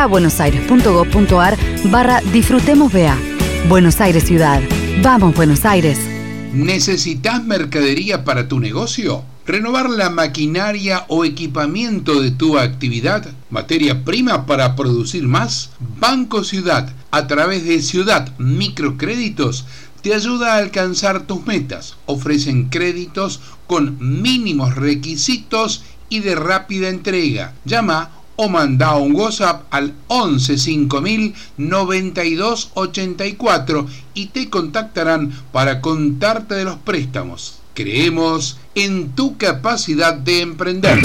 a buenosaires.gov.ar barra Disfrutemos BA. Buenos Aires Ciudad. Vamos, Buenos Aires. ¿Necesitas mercadería para tu negocio? ¿Renovar la maquinaria o equipamiento de tu actividad? ¿Materia prima para producir más? Banco Ciudad, a través de Ciudad Microcréditos, te ayuda a alcanzar tus metas. Ofrecen créditos con mínimos requisitos y de rápida entrega. Llama o manda un WhatsApp al 11 5000 92 84 y te contactarán para contarte de los préstamos. Creemos en tu capacidad de emprender.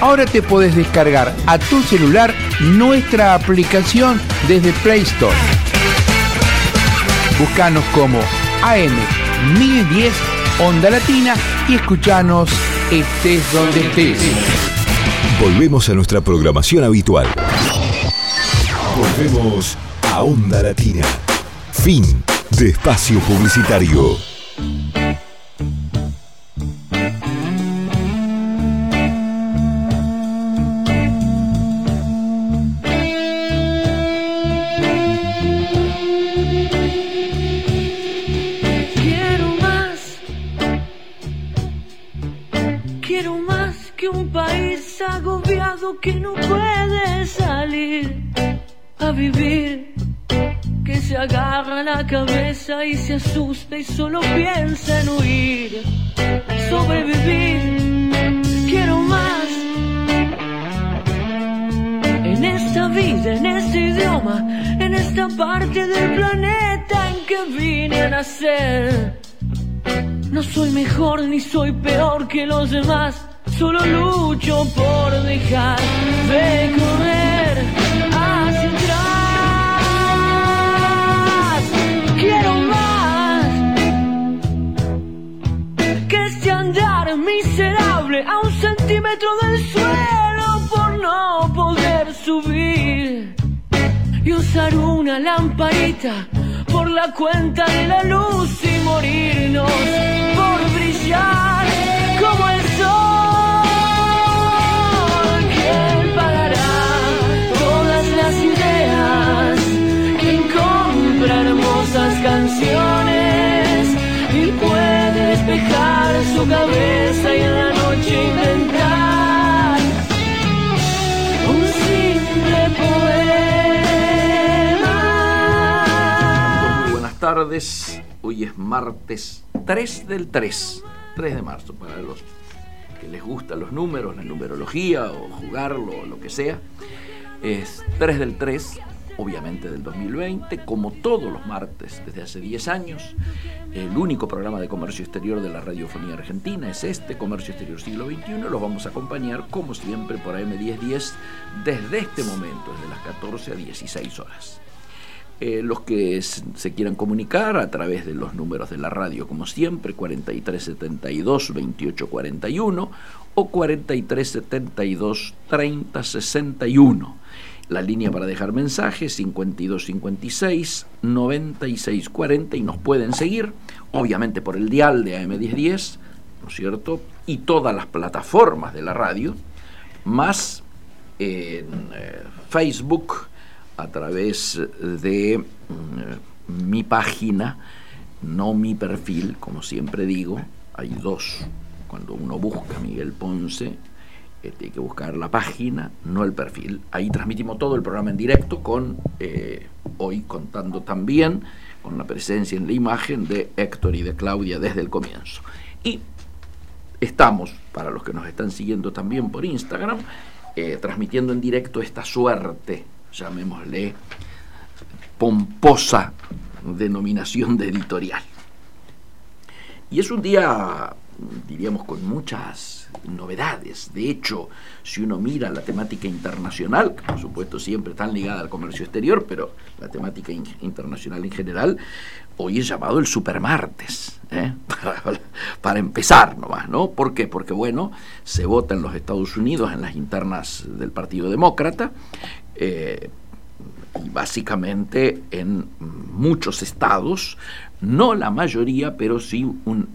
Ahora te puedes descargar a tu celular nuestra aplicación desde Play Store. Búscanos como AM 1010 Onda Latina y escuchanos estés donde estés. Volvemos a nuestra programación habitual. Volvemos a Onda Latina. Fin de espacio publicitario. Que no puede salir a vivir. Que se agarra la cabeza y se asusta y solo piensa en huir. Sobrevivir. Quiero más. En esta vida, en este idioma, en esta parte del planeta en que vine a nacer. No soy mejor ni soy peor que los demás, solo lucho por dejar de correr hacia atrás. Quiero más que este andar miserable a un centímetro del suelo por no poder subir y usar una lamparita por la cuenta de la luz y morirnos por brillar Hoy es martes 3 del 3, 3 de marzo, para los que les gustan los números, la numerología o jugarlo o lo que sea. Es 3 del 3, obviamente del 2020, como todos los martes desde hace 10 años. El único programa de comercio exterior de la radiofonía argentina es este, Comercio Exterior Siglo XXI. Los vamos a acompañar, como siempre, por AM1010 desde este momento, desde las 14 a 16 horas. Eh, los que se quieran comunicar a través de los números de la radio, como siempre, 4372 2841 o 4372 3061. La línea para dejar mensajes 5256 9640 y nos pueden seguir, obviamente por el dial de AM1010, ¿no es cierto? Y todas las plataformas de la radio, más en eh, Facebook a través de mm, mi página, no mi perfil, como siempre digo, hay dos. Cuando uno busca Miguel Ponce, eh, tiene que buscar la página, no el perfil. Ahí transmitimos todo el programa en directo con eh, hoy contando también con la presencia en la imagen de Héctor y de Claudia desde el comienzo. Y estamos, para los que nos están siguiendo también por Instagram, eh, transmitiendo en directo esta suerte, llamémosle pomposa denominación de editorial. Y es un día, diríamos, con muchas novedades. De hecho, si uno mira la temática internacional, que por supuesto siempre está ligada al comercio exterior, pero la temática in- internacional en general, hoy es llamado el supermartes, ¿eh? para, para empezar nomás, ¿no? ¿Por qué? Porque, bueno, se vota en los Estados Unidos en las internas del Partido Demócrata, eh, y básicamente en muchos estados, no la mayoría, pero sí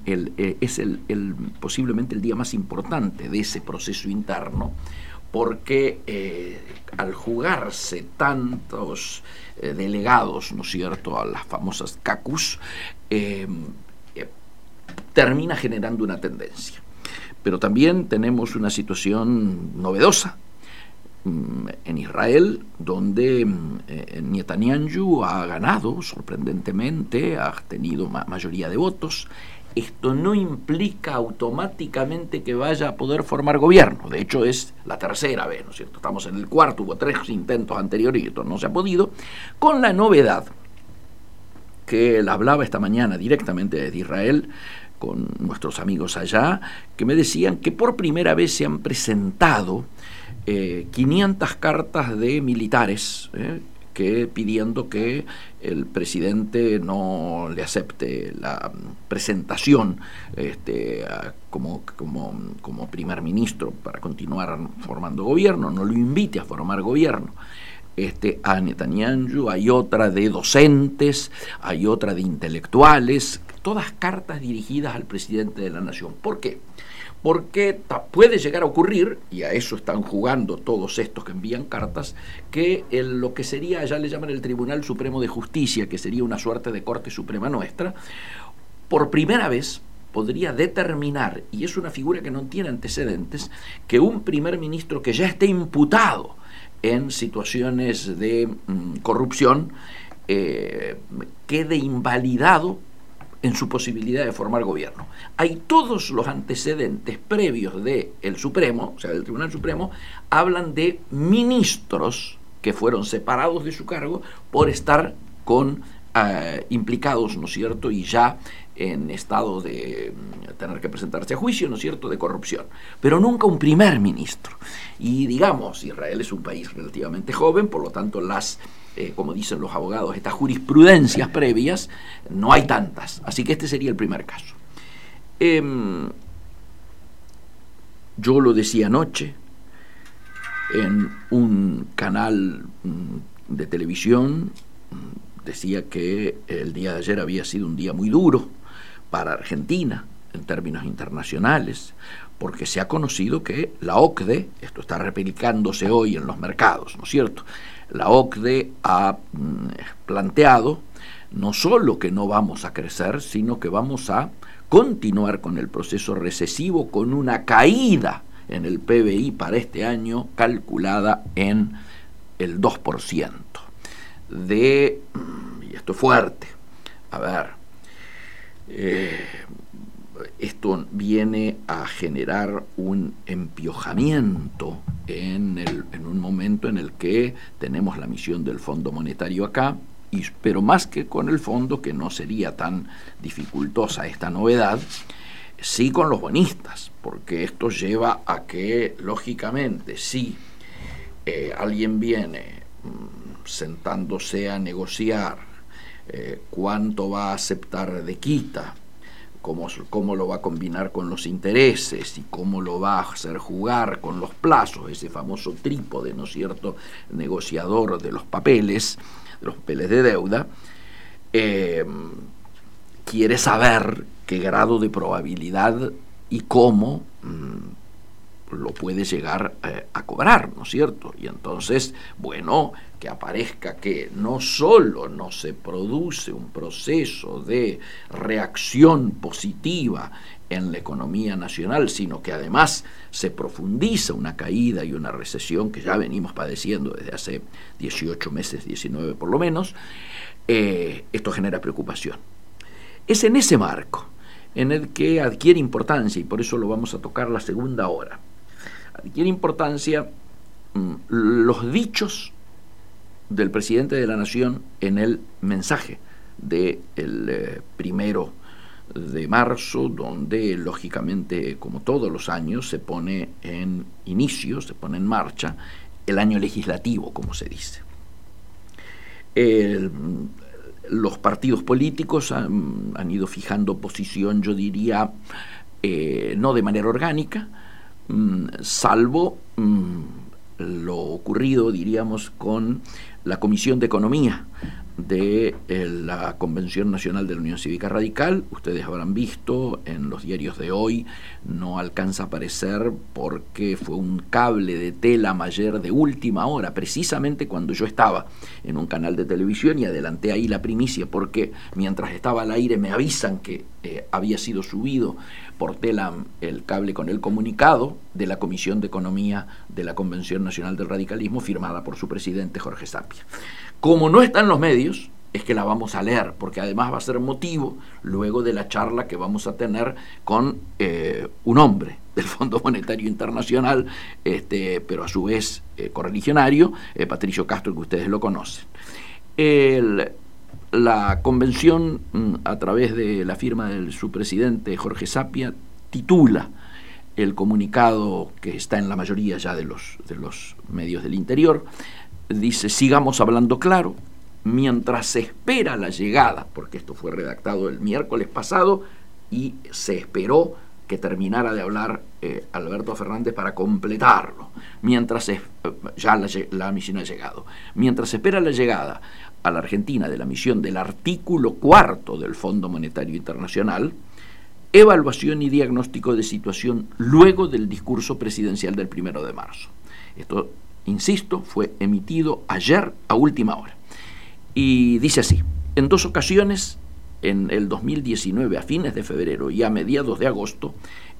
eh, es el, posiblemente el día más importante de ese proceso interno, porque eh, al jugarse tantos delegados, ¿no cierto?, a las famosas CACUS, termina generando una tendencia. Pero también tenemos una situación novedosa en Israel, donde mm, Netanyahu ha ganado sorprendentemente, ha tenido mayoría de votos, esto no implica automáticamente que vaya a poder formar gobierno. De hecho, es la tercera vez, ¿no es cierto? Estamos en el cuarto, hubo tres intentos anteriores y esto no se ha podido, con la novedad que él hablaba esta mañana directamente desde Israel con nuestros amigos allá, que me decían que por primera vez se han presentado 500 eh, cartas de militares, eh, que pidiendo que el presidente no le acepte la presentación este, como, como, como primer ministro para continuar formando gobierno, no lo invite a formar gobierno este, a Netanyahu, hay otra de docentes, hay otra de intelectuales, todas cartas dirigidas al presidente de la nación. ¿Por qué? Porque puede llegar a ocurrir, y a eso están jugando todos estos que envían cartas, que lo que sería, ya le llaman el Tribunal Supremo de Justicia, que sería una suerte de Corte Suprema nuestra, por primera vez podría determinar, y es una figura que no tiene antecedentes, que un primer ministro que ya esté imputado en situaciones de mm, corrupción eh, quede invalidado en su posibilidad de formar gobierno. Hay todos los antecedentes previos del el Supremo, o sea, del Tribunal Supremo, hablan de ministros que fueron separados de su cargo por estar con eh, implicados, ¿no es cierto?, y ya en estado de mm, tener que presentarse a juicio, ¿no es cierto?, de corrupción. Pero nunca un primer ministro. Y digamos, Israel es un país relativamente joven, por lo tanto las eh, como dicen los abogados, estas jurisprudencias previas, no hay tantas. Así que este sería el primer caso. Em, yo lo decía anoche en un canal mm, de televisión, mm, decía que el día de ayer había sido un día muy duro para Argentina en términos internacionales, porque se ha conocido que la OCDE, esto está replicándose hoy en los mercados, ¿no es cierto? la OCDE ha mm, planteado no solo que no vamos a crecer, sino que vamos a continuar con el proceso recesivo con una caída en el PBI para este año calculada en el 2%. De, mm, y esto es fuerte, a ver, eh, esto viene a generar un empiojamiento en, en, un momento en el que tenemos la misión del Fondo Monetario acá, y, pero más que con el fondo, que no sería tan dificultosa esta novedad, sí con los bonistas, porque esto lleva a que, lógicamente, si eh, alguien viene mm, sentándose a negociar eh, cuánto va a aceptar de quita, cómo, lo va a combinar con los intereses y cómo lo va a hacer jugar con los plazos, ese famoso trípode, ¿no es cierto?, negociador de los papeles, de los papeles de deuda, eh, quiere saber qué grado de probabilidad y cómo mm, lo puede llegar eh, a cobrar, ¿no es cierto? Y entonces, bueno, que aparezca que no solo no se produce un proceso de reacción positiva en la economía nacional, sino que además se profundiza una caída y una recesión que ya venimos padeciendo desde hace 18 meses, 19 por lo menos, eh, esto genera preocupación. Es en ese marco en el que adquiere importancia, y por eso lo vamos a tocar la segunda hora, adquiere importancia mm, los dichos del presidente de la Nación en el mensaje del eh, primero de marzo, donde lógicamente, como todos los años, se pone en inicio, se pone en marcha el año legislativo, como se dice. los partidos políticos han, ido fijando posición, yo diría, eh, no de manera orgánica, mm, salvo mm, lo ocurrido, diríamos, con la Comisión de Economía de eh, la Convención Nacional de la Unión Cívica Radical. Ustedes habrán visto en los diarios de hoy, no alcanza a aparecer porque fue un cable de tela mayer de última hora, precisamente cuando yo estaba en un canal de televisión y adelanté ahí la primicia, porque mientras estaba al aire me avisan que eh, había sido subido por tela el cable con el comunicado de la Comisión de Economía de la Convención Nacional del Radicalismo, firmada por su presidente Jorge Sapia. Como no está en los medios, es que la vamos a leer, porque además va a ser motivo luego de la charla que vamos a tener con eh, un hombre del Fondo Monetario Internacional, este, pero a su vez eh, correligionario, eh, Patricio Castro, que ustedes lo conocen. La convención, mm, a través de la firma de su presidente Jorge Sapia, titula el comunicado que está en la mayoría ya de los, medios del interior, dice, sigamos hablando claro, mientras se espera la llegada, porque esto fue redactado el miércoles pasado y se esperó que terminara de hablar eh, Alberto Fernández para completarlo, mientras ya la, la, misión ha llegado, mientras se espera la llegada a la Argentina de la misión del artículo cuarto del Fondo Monetario Internacional, evaluación y diagnóstico de situación luego del discurso presidencial del primero de marzo. Esto insisto, fue emitido ayer a última hora. Y dice así, en dos ocasiones, en el 2019, a fines de febrero y a mediados de agosto,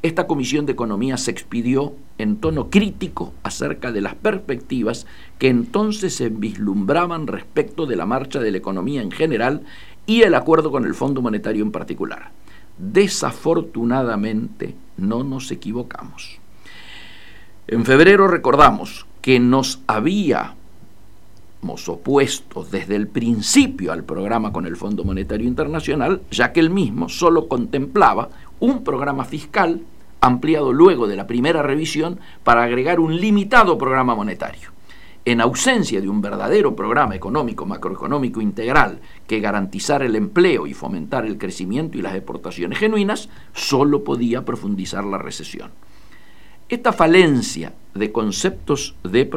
esta Comisión de Economía se expidió en tono crítico acerca de las perspectivas que entonces se vislumbraban respecto de la marcha de la economía en general y el acuerdo con el Fondo Monetario en particular. Desafortunadamente no nos equivocamos. En febrero recordamos que nos habíamos opuesto desde el principio al programa con el Fondo Monetario Internacional, ya que el mismo solo contemplaba un programa fiscal ampliado luego de la primera revisión para agregar un limitado programa monetario. En ausencia de un verdadero programa económico macroeconómico integral que garantizara el empleo y fomentar el crecimiento y las exportaciones genuinas, solo podía profundizar la recesión. Esta falencia de conceptos del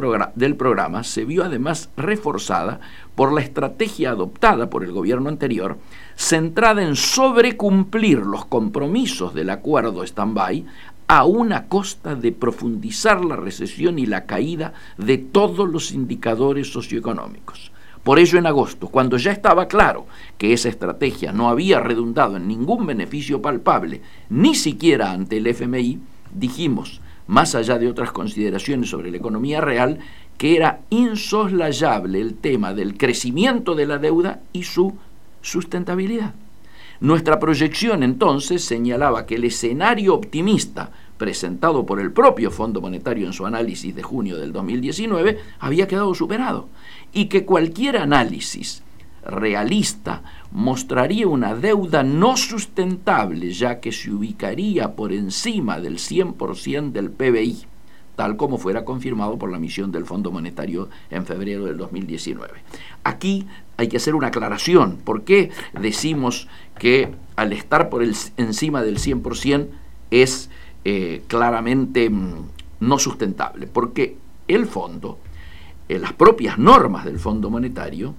programa se vio además reforzada por la estrategia adoptada por el gobierno anterior, centrada en sobrecumplir los compromisos del acuerdo stand-by a una costa de profundizar la recesión y la caída de todos los indicadores socioeconómicos. Por ello, en agosto, cuando ya estaba claro que esa estrategia no había redundado en ningún beneficio palpable, ni siquiera ante el FMI, dijimos, más allá de otras consideraciones sobre la economía real, que era insoslayable el tema del crecimiento de la deuda y su sustentabilidad. Nuestra proyección entonces señalaba que el escenario optimista presentado por el propio Fondo Monetario en su análisis de junio del 2019 había quedado superado y que cualquier análisis realista mostraría una deuda no sustentable, ya que se ubicaría por encima del 100% del PBI, tal como fuera confirmado por la misión del Fondo Monetario en febrero del 2019. Aquí hay que hacer una aclaración. ¿Por qué decimos que al estar por encima del 100% es eh, claramente mm, no sustentable? Porque el fondo, eh, las propias normas del Fondo Monetario,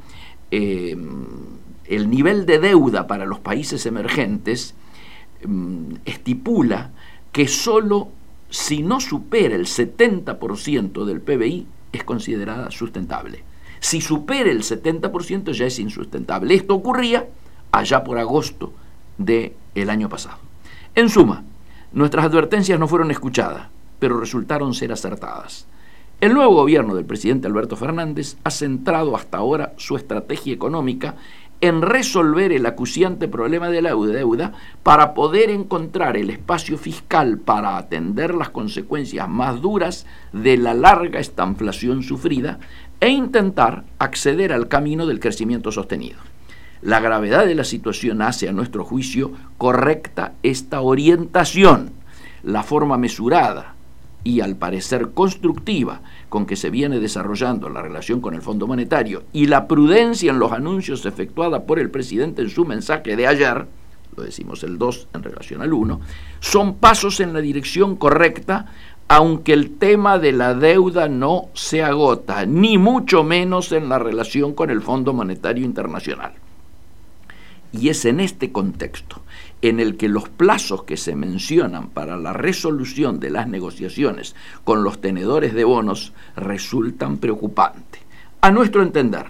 eh, el nivel de deuda para los países emergentes mm, estipula que solo si no supera el 70% del PBI es considerada sustentable. Si supera el 70% ya es insustentable. Esto ocurría allá por agosto del el año pasado. En suma, nuestras advertencias no fueron escuchadas, pero resultaron ser acertadas. El nuevo gobierno del presidente Alberto Fernández ha centrado hasta ahora su estrategia económica en resolver el acuciante problema de la deuda para poder encontrar el espacio fiscal para atender las consecuencias más duras de la larga estanflación sufrida e intentar acceder al camino del crecimiento sostenido. La gravedad de la situación hace, a nuestro juicio, correcta esta orientación, la forma mesurada, y al parecer constructiva con que se viene desarrollando la relación con el Fondo Monetario y la prudencia en los anuncios efectuada por el presidente en su mensaje de ayer, lo decimos el 2 en relación al 1, son pasos en la dirección correcta aunque el tema de la deuda no se agota, ni mucho menos en la relación con el Fondo Monetario Internacional. Y es en este contexto en el que los plazos que se mencionan para la resolución de las negociaciones con los tenedores de bonos resultan preocupantes. A nuestro entender,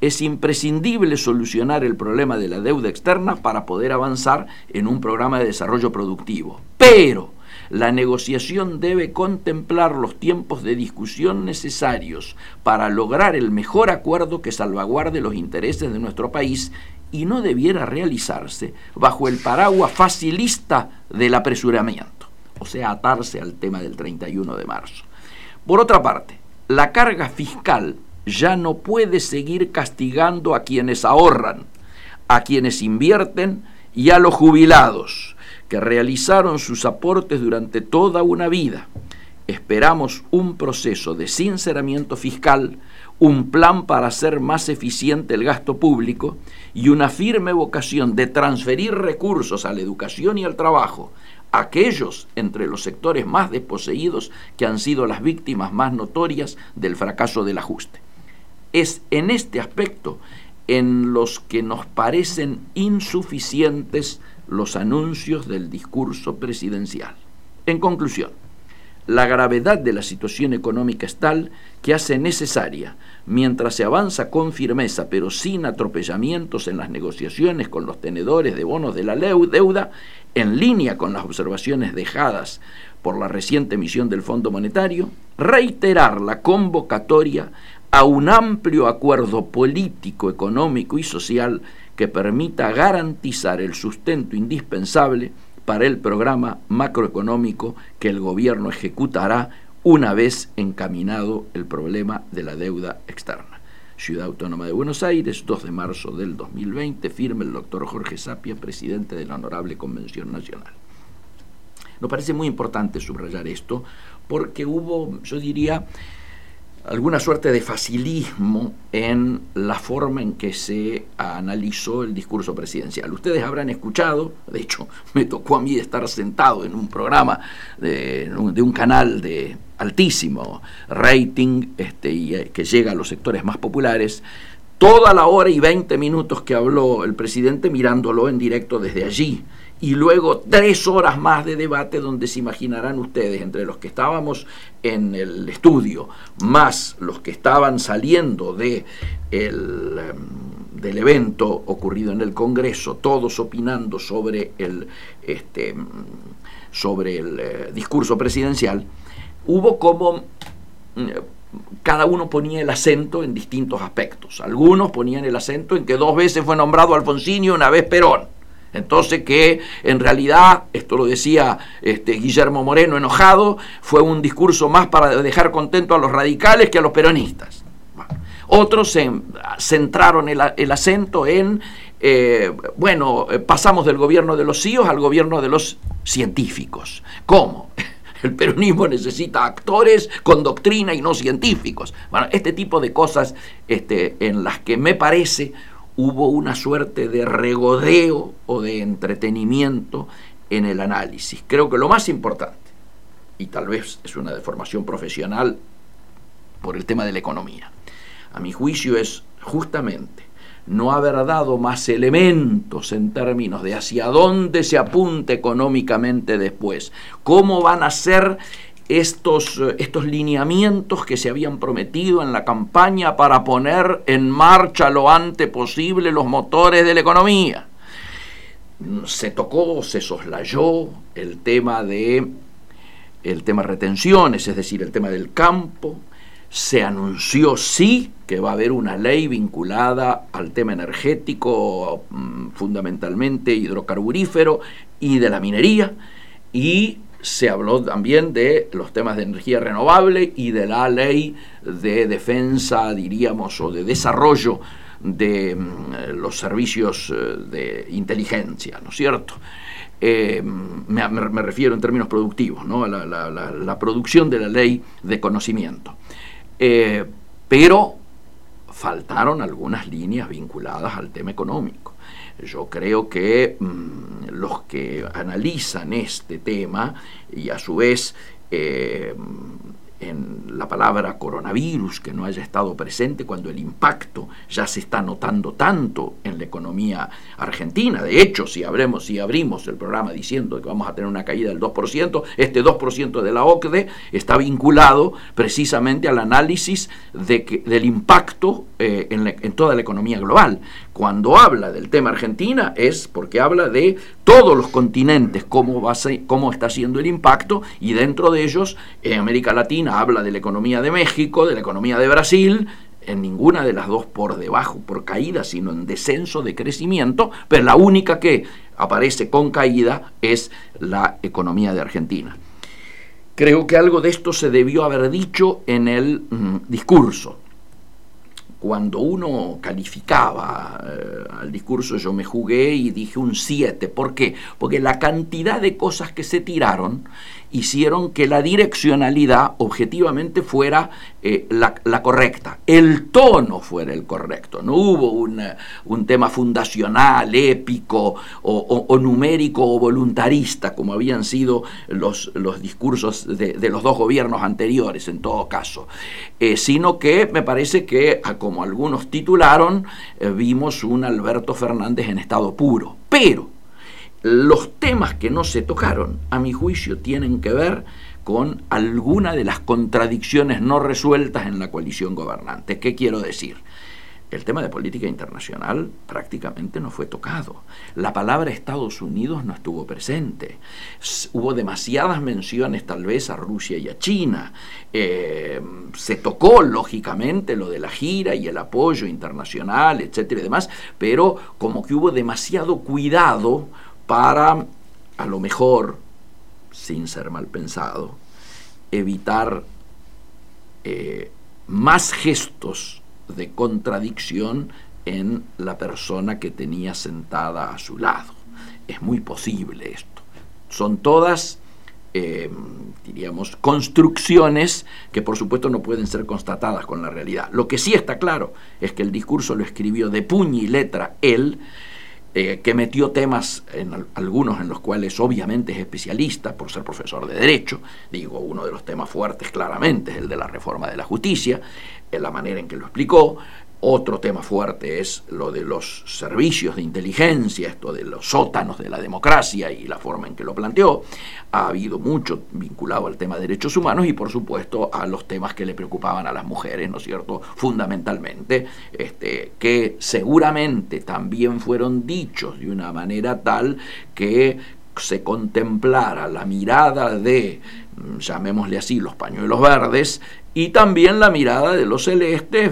es imprescindible solucionar el problema de la deuda externa para poder avanzar en un programa de desarrollo productivo. Pero la negociación debe contemplar los tiempos de discusión necesarios para lograr el mejor acuerdo que salvaguarde los intereses de nuestro país y no debiera realizarse bajo el paraguas facilista del apresuramiento, o sea, atarse al tema del 31 de marzo. Por otra parte, la carga fiscal ya no puede seguir castigando a quienes ahorran, a quienes invierten y a los jubilados, que realizaron sus aportes durante toda una vida. Esperamos un proceso de sinceramiento fiscal, un plan para hacer más eficiente el gasto público y una firme vocación de transferir recursos a la educación y al trabajo, aquellos entre los sectores más desposeídos que han sido las víctimas más notorias del fracaso del ajuste. Es en este aspecto en los que nos parecen insuficientes los anuncios del discurso presidencial. En conclusión, la gravedad de la situación económica es tal que hace necesaria, mientras se avanza con firmeza pero sin atropellamientos en las negociaciones con los tenedores de bonos de la deuda, en línea con las observaciones dejadas por la reciente emisión del Fondo Monetario, reiterar la convocatoria a un amplio acuerdo político, económico y social que permita garantizar el sustento indispensable para el programa macroeconómico que el gobierno ejecutará una vez encaminado el problema de la deuda externa. Ciudad Autónoma de Buenos Aires, 2 de marzo del 2020, firma el doctor Jorge Sapia, presidente de la Honorable Convención Nacional. Nos parece muy importante subrayar esto porque hubo, yo diría, alguna suerte de facilismo en la forma en que se analizó el discurso presidencial. Ustedes habrán escuchado, de hecho me tocó a mí estar sentado en un programa de, un canal de altísimo rating este, y, eh, que llega a los sectores más populares, toda la hora y 20 minutos que habló el presidente mirándolo en directo desde allí y luego tres horas más de debate donde se imaginarán ustedes, entre los que estábamos en el estudio, más los que estaban saliendo de el, em, del evento ocurrido en el Congreso, todos opinando sobre el, este, sobre el eh, discurso presidencial, hubo como mm, cada uno ponía el acento en distintos aspectos. Algunos ponían el acento en que dos veces fue nombrado Alfonsín y una vez Perón entonces que en realidad, esto lo decía este, Guillermo Moreno enojado, fue un discurso más para dejar contento a los radicales que a los peronistas. Otros centraron el, acento en, eh, bueno, pasamos del gobierno de los CIOs al gobierno de los científicos. ¿Cómo? El peronismo necesita actores con doctrina y no científicos. Bueno, este tipo de cosas este, en las que me parece hubo una suerte de regodeo o de entretenimiento en el análisis. Creo que lo más importante, y tal vez es una deformación profesional por el tema de la economía, a mi juicio es justamente no haber dado más elementos en términos de hacia dónde se apunte económicamente después, cómo van a ser estos, eh, estos lineamientos que se habían prometido en la campaña para poner en marcha lo antes posible los motores de la economía. Se tocó, se soslayó el tema de el tema retenciones, es decir, el tema del campo. Se anunció sí que va a haber una ley vinculada al tema energético, mm, fundamentalmente hidrocarburífero y de la minería, y se habló también de los temas de energía renovable y de la ley de defensa, diríamos, o de desarrollo de mm, los servicios eh, de inteligencia, ¿no es cierto? Eh, me, refiero en términos productivos, ¿no? a la, producción de la ley de conocimiento. Eh, pero faltaron algunas líneas vinculadas al tema económico. Yo creo que mm, los que analizan este tema y a su vez eh, en la palabra coronavirus que no haya estado presente cuando el impacto ya se está notando tanto en la economía argentina. De hecho, si, abremos, si abrimos el programa diciendo que vamos a tener una caída del 2%, este 2% de la OCDE está vinculado precisamente al análisis de que, del impacto eh, en toda la economía global. Cuando habla del tema Argentina es porque habla de todos los continentes, cómo, va cómo está siendo el impacto, y dentro de ellos, en América Latina habla de la economía de México, de la economía de Brasil, en ninguna de las dos por debajo, por caída, sino en descenso de crecimiento, pero la única que aparece con caída es la economía de Argentina. Creo que algo de esto se debió haber dicho en el mm, discurso cuando uno calificaba eh, al discurso yo me jugué y dije un 7. ¿Por qué? Porque la cantidad de cosas que se tiraron hicieron que la direccionalidad objetivamente fuera eh, la, correcta, el tono fuera el correcto. No hubo un tema fundacional, épico o, numérico o voluntarista como habían sido los, los discursos de, los dos gobiernos anteriores en todo caso, eh, sino que me parece que, como algunos titularon, eh, vimos un Alberto Fernández en estado puro. Pero los temas que no se tocaron, a mi juicio, tienen que ver con alguna de las contradicciones no resueltas en la coalición gobernante. ¿Qué quiero decir? El tema de política internacional prácticamente no fue tocado. La palabra Estados Unidos no estuvo presente. Hubo demasiadas menciones tal vez a Rusia y a China. Eh, se tocó lógicamente lo de la gira y el apoyo internacional, etcétera y demás, pero como que hubo demasiado cuidado para, a lo mejor, sin ser mal pensado, evitar eh, más gestos de contradicción en la persona que tenía sentada a su lado. Es muy posible esto. Son todas, eh, diríamos, construcciones que por supuesto no pueden ser constatadas con la realidad. Lo que sí está claro es que el discurso lo escribió de puño y letra él, eh, que metió temas, en algunos en los cuales obviamente es especialista por ser profesor de Derecho, digo, uno de los temas fuertes claramente es el de la reforma de la justicia, en la manera en que lo explicó, otro tema fuerte es lo de los servicios de inteligencia, esto de los sótanos de la democracia y la forma en que lo planteó. Ha habido mucho vinculado al tema de derechos humanos y por supuesto a los temas que le preocupaban a las mujeres, ¿no es cierto? Fundamentalmente, este, que seguramente también fueron dichos de una manera tal que se contemplara la mirada de, llamémosle así, los pañuelos verdes y también la mirada de los celestes,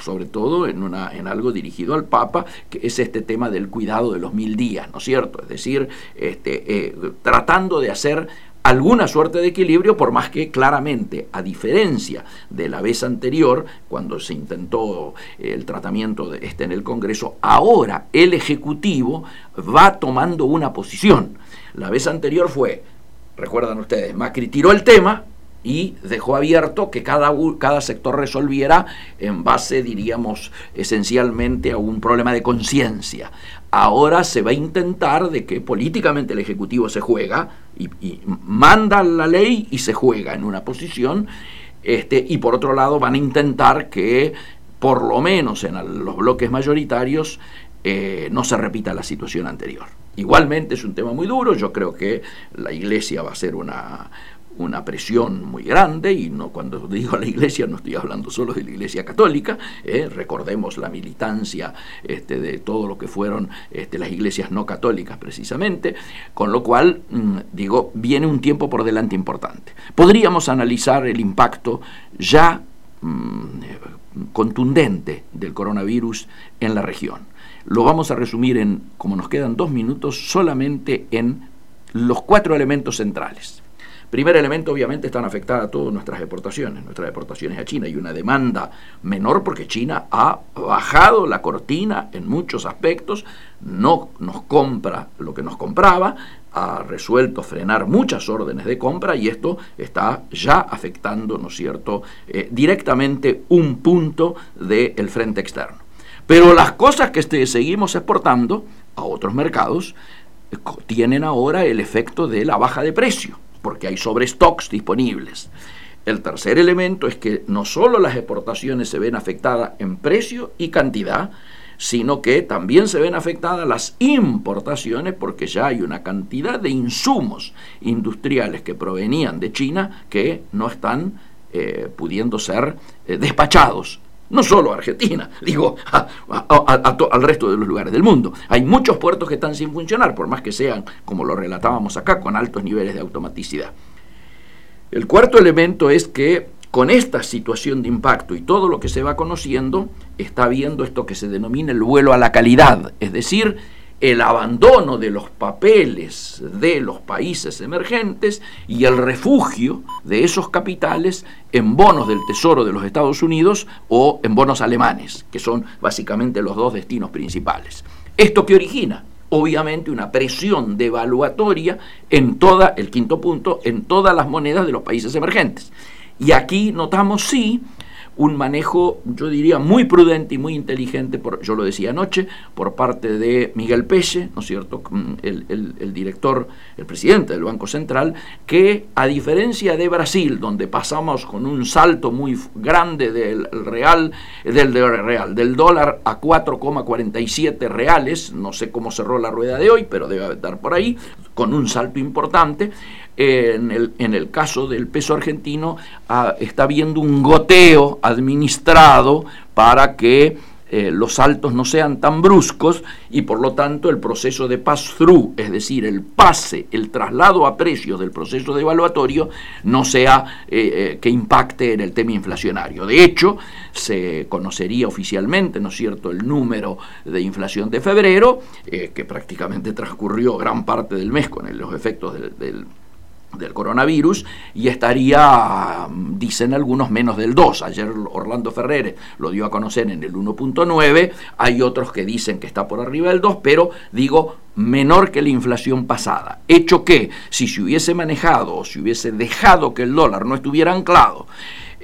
sobre todo en, una, en algo dirigido al Papa, que es este tema del cuidado de los mil días, ¿no es cierto? Es decir, este, eh, tratando de hacer alguna suerte de equilibrio, por más que claramente, a diferencia de la vez anterior, cuando se intentó el tratamiento de este en el Congreso, ahora el Ejecutivo va tomando una posición. La vez anterior fue, recuerdan ustedes, Macri tiró el tema, y dejó abierto que cada, cada sector resolviera en base, diríamos, esencialmente a un problema de conciencia. Ahora se va a intentar de que políticamente el Ejecutivo se juega y, manda la ley y se juega en una posición, este, y por otro lado van a intentar que por lo menos en los bloques mayoritarios eh, no se repita la situación anterior. Igualmente es un tema muy duro, yo creo que la Iglesia va a ser una, una presión muy grande, y no cuando digo la iglesia no estoy hablando solo de la iglesia católica, eh, recordemos la militancia este, de todo lo que fueron este, las iglesias no católicas precisamente, con lo cual, mm, digo, viene un tiempo por delante importante. Podríamos analizar el impacto ya mm, contundente del coronavirus en la región. Lo vamos a resumir en, como nos quedan dos minutos, solamente en los cuatro elementos centrales. Primer elemento, obviamente, están afectadas todas nuestras exportaciones, nuestras exportaciones a China. Hay una demanda menor porque China ha bajado la cortina en muchos aspectos, no nos compra lo que nos compraba, ha resuelto frenar muchas órdenes de compra y esto está ya afectando, ¿no es cierto?, eh, directamente un punto del frente externo. Pero las cosas que este, seguimos exportando a otros mercados eh, tienen ahora el efecto de la baja de precio porque hay sobrestocks disponibles. El tercer elemento es que no solo las exportaciones se ven afectadas en precio y cantidad, sino que también se ven afectadas las importaciones porque ya hay una cantidad de insumos industriales que provenían de China que no están eh, pudiendo ser eh, despachados. No solo a Argentina, digo al resto de los lugares del mundo. Hay muchos puertos que están sin funcionar, por más que sean, como lo relatábamos acá, con altos niveles de automaticidad. El cuarto elemento es que con esta situación de impacto y todo lo que se va conociendo, está habiendo esto que se denomina el vuelo a la calidad, es decir, el abandono de los papeles de los países emergentes y el refugio de esos capitales en bonos del Tesoro de los Estados Unidos o en bonos alemanes, que son básicamente los dos destinos principales. ¿Esto que origina? Obviamente una presión devaluatoria en toda, el quinto punto, en todas las monedas de los países emergentes. Y aquí notamos, sí, un manejo, yo diría, muy prudente y muy inteligente, por, yo lo decía anoche, por parte de Miguel Pelle, ¿no es cierto?, mm, el, director, el presidente del Banco Central, que a diferencia de Brasil, donde pasamos con un salto muy grande del real, del, real, del dólar a 4,47 reales, no sé cómo cerró la rueda de hoy, pero debe estar por ahí, con un salto importante, en el, en el caso del peso argentino ah, está habiendo un goteo administrado para que eh, los saltos no sean tan bruscos y por lo tanto el proceso de pass-through, es decir, el pase, el traslado a precios del proceso de evaluatorio, no sea eh, eh, que impacte en el tema inflacionario. De hecho, se conocería oficialmente, ¿no es cierto?, el número de inflación de febrero, que prácticamente transcurrió gran parte del mes con los efectos del coronavirus y estaría, dicen algunos, menos del 2. Ayer Orlando Ferrer lo dio a conocer en el 1.9, hay otros que dicen que está por arriba del 2, pero digo menor que la inflación pasada. Hecho que si se hubiese manejado o si hubiese dejado que el dólar no estuviera anclado,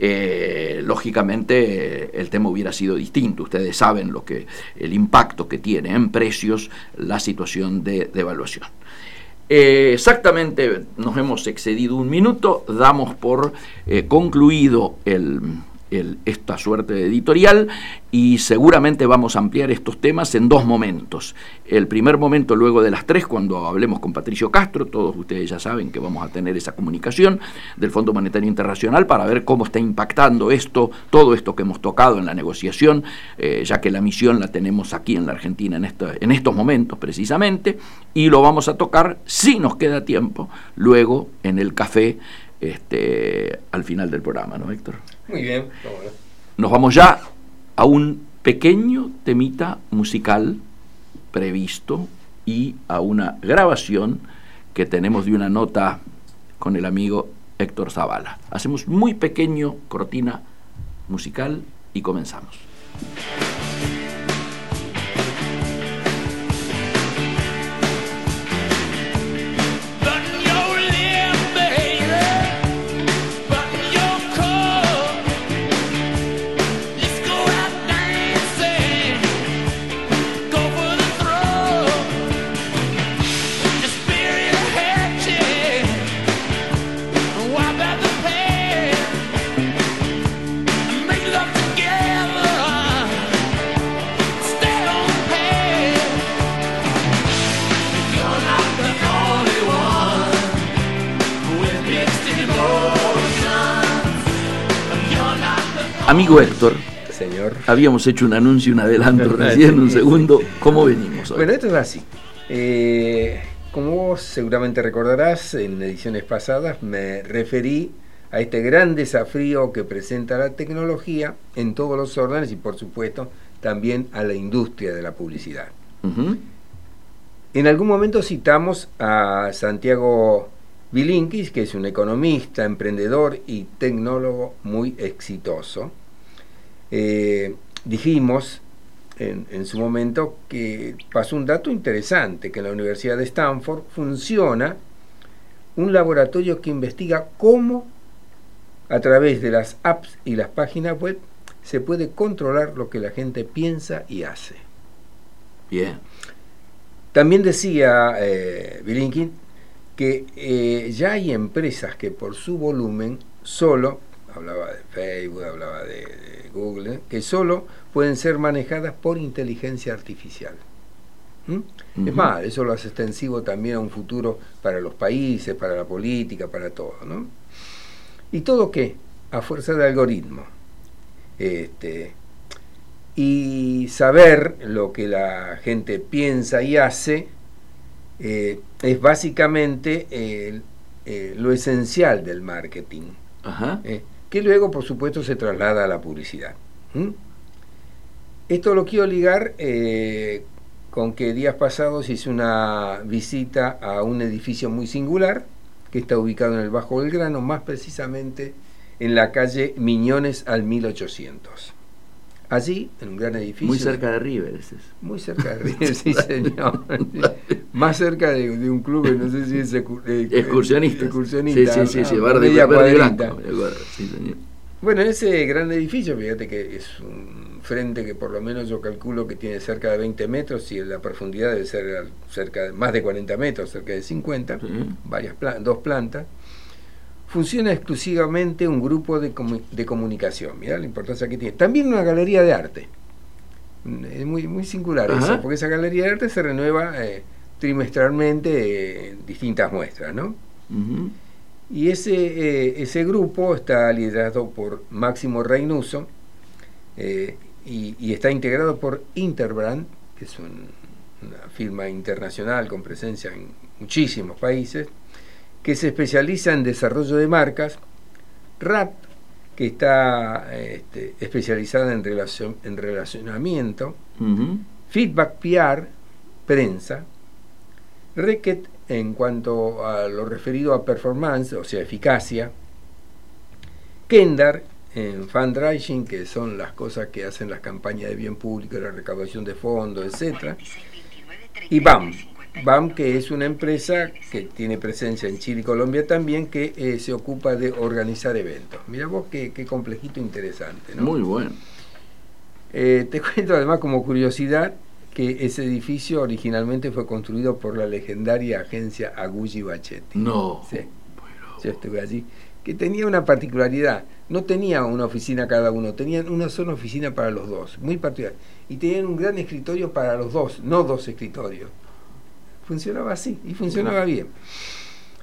eh, lógicamente el tema hubiera sido distinto. Ustedes saben lo que el impacto que tiene en precios la situación de devaluación. Eh, exactamente nos hemos excedido un minuto, damos por eh, concluido el, esta suerte de editorial y seguramente vamos a ampliar estos temas en dos momentos. El primer momento luego de las tres, cuando hablemos con Patricio Castro, todos ustedes ya saben que vamos a tener esa comunicación del Fondo Monetario Internacional para ver cómo está impactando esto, todo esto que hemos tocado en la negociación, eh, ya que la misión la tenemos aquí en la Argentina en, en estos momentos precisamente, y lo vamos a tocar, si nos queda tiempo, luego en el café este, al final del programa, ¿no, Héctor? Muy bien. Nos vamos ya a un pequeño temita musical previsto y a una grabación que tenemos de una nota con el amigo Héctor Zavala. Hacemos muy pequeño cortina musical y comenzamos. Amigo Héctor, Señor. habíamos hecho un anuncio, un adelanto recién, un segundo. ¿Cómo venimos hoy? Bueno, esto es así. Eh, como vos seguramente recordarás, en ediciones pasadas me referí a este gran desafío que presenta la tecnología en todos los órdenes y por supuesto también a la industria de la publicidad. En algún momento citamos a Santiago Bilinkis, que es un economista, emprendedor y tecnólogo muy exitoso, eh, dijimos en, su momento que pasó un dato interesante, que en la Universidad de Stanford funciona un laboratorio que investiga cómo a través de las apps y las páginas web se puede controlar lo que la gente piensa y hace. Bien. También decía eh, que eh, ya hay empresas que por su volumen solo, hablaba de Facebook, hablaba de, de Google, que solo pueden ser manejadas por inteligencia artificial. ¿Mm? Es más, eso lo hace extensivo también a un futuro para los países, para la política, para todo. ¿no? ¿Y todo qué? A fuerza de algoritmo. Este, y saber lo que la gente piensa y hace eh, es básicamente eh, eh, lo esencial del marketing, que luego por supuesto se traslada a la publicidad. Esto lo quiero ligar con que días pasados hice una visita a un edificio muy singular que está ubicado en el Bajo Belgrano, más precisamente en la calle Miñones al 1800. Allí, en un gran edificio. Muy cerca de River, ese es. Muy cerca de River, sí, señor. Más cerca de, un club, no sé si es eh, excursionista. Excursionista. Sí, sí, sí, sí, verde, verde blanco. Sí, señor. Bueno, ese gran edificio, fíjate que es un frente que por lo menos yo calculo que tiene cerca de 20 metros y la profundidad debe ser cerca de más de 40 metros, cerca de 50, varias dos plantas funciona exclusivamente un grupo de, de comunicación. Mira la importancia que tiene. También una galería de arte. Es muy, muy singular eso, porque esa galería de arte se renueva eh, trimestralmente en distintas muestras, ¿no? Y ese, eh, ese grupo está liderado por Máximo Reynuso eh, y, está integrado por Interbrand, que es una firma internacional con presencia en muchísimos países, que se especializa en desarrollo de marcas, RAP, que está este, especializada en, relación, en relacionamiento, Feedback PR, prensa, Reket en cuanto a lo referido a performance, o sea, eficacia, Kendar en fundraising, que son las cosas que hacen las campañas de bien público, la recaudación de fondos, etc. Y BAM, BAM, que es una empresa que tiene presencia en Chile y Colombia también, que eh, se ocupa de organizar eventos. Mira vos qué, complejito interesante. ¿no? Muy bueno. Eh, te cuento además como curiosidad que ese edificio originalmente fue construido por la legendaria agencia Agulli Bachetti. No. Sí. Yo estuve allí. Que tenía una particularidad. No tenía una oficina cada uno, tenían una sola oficina para los dos, muy particular. Y tenían un gran escritorio para los dos, no dos escritorios funcionaba así y funcionaba bien.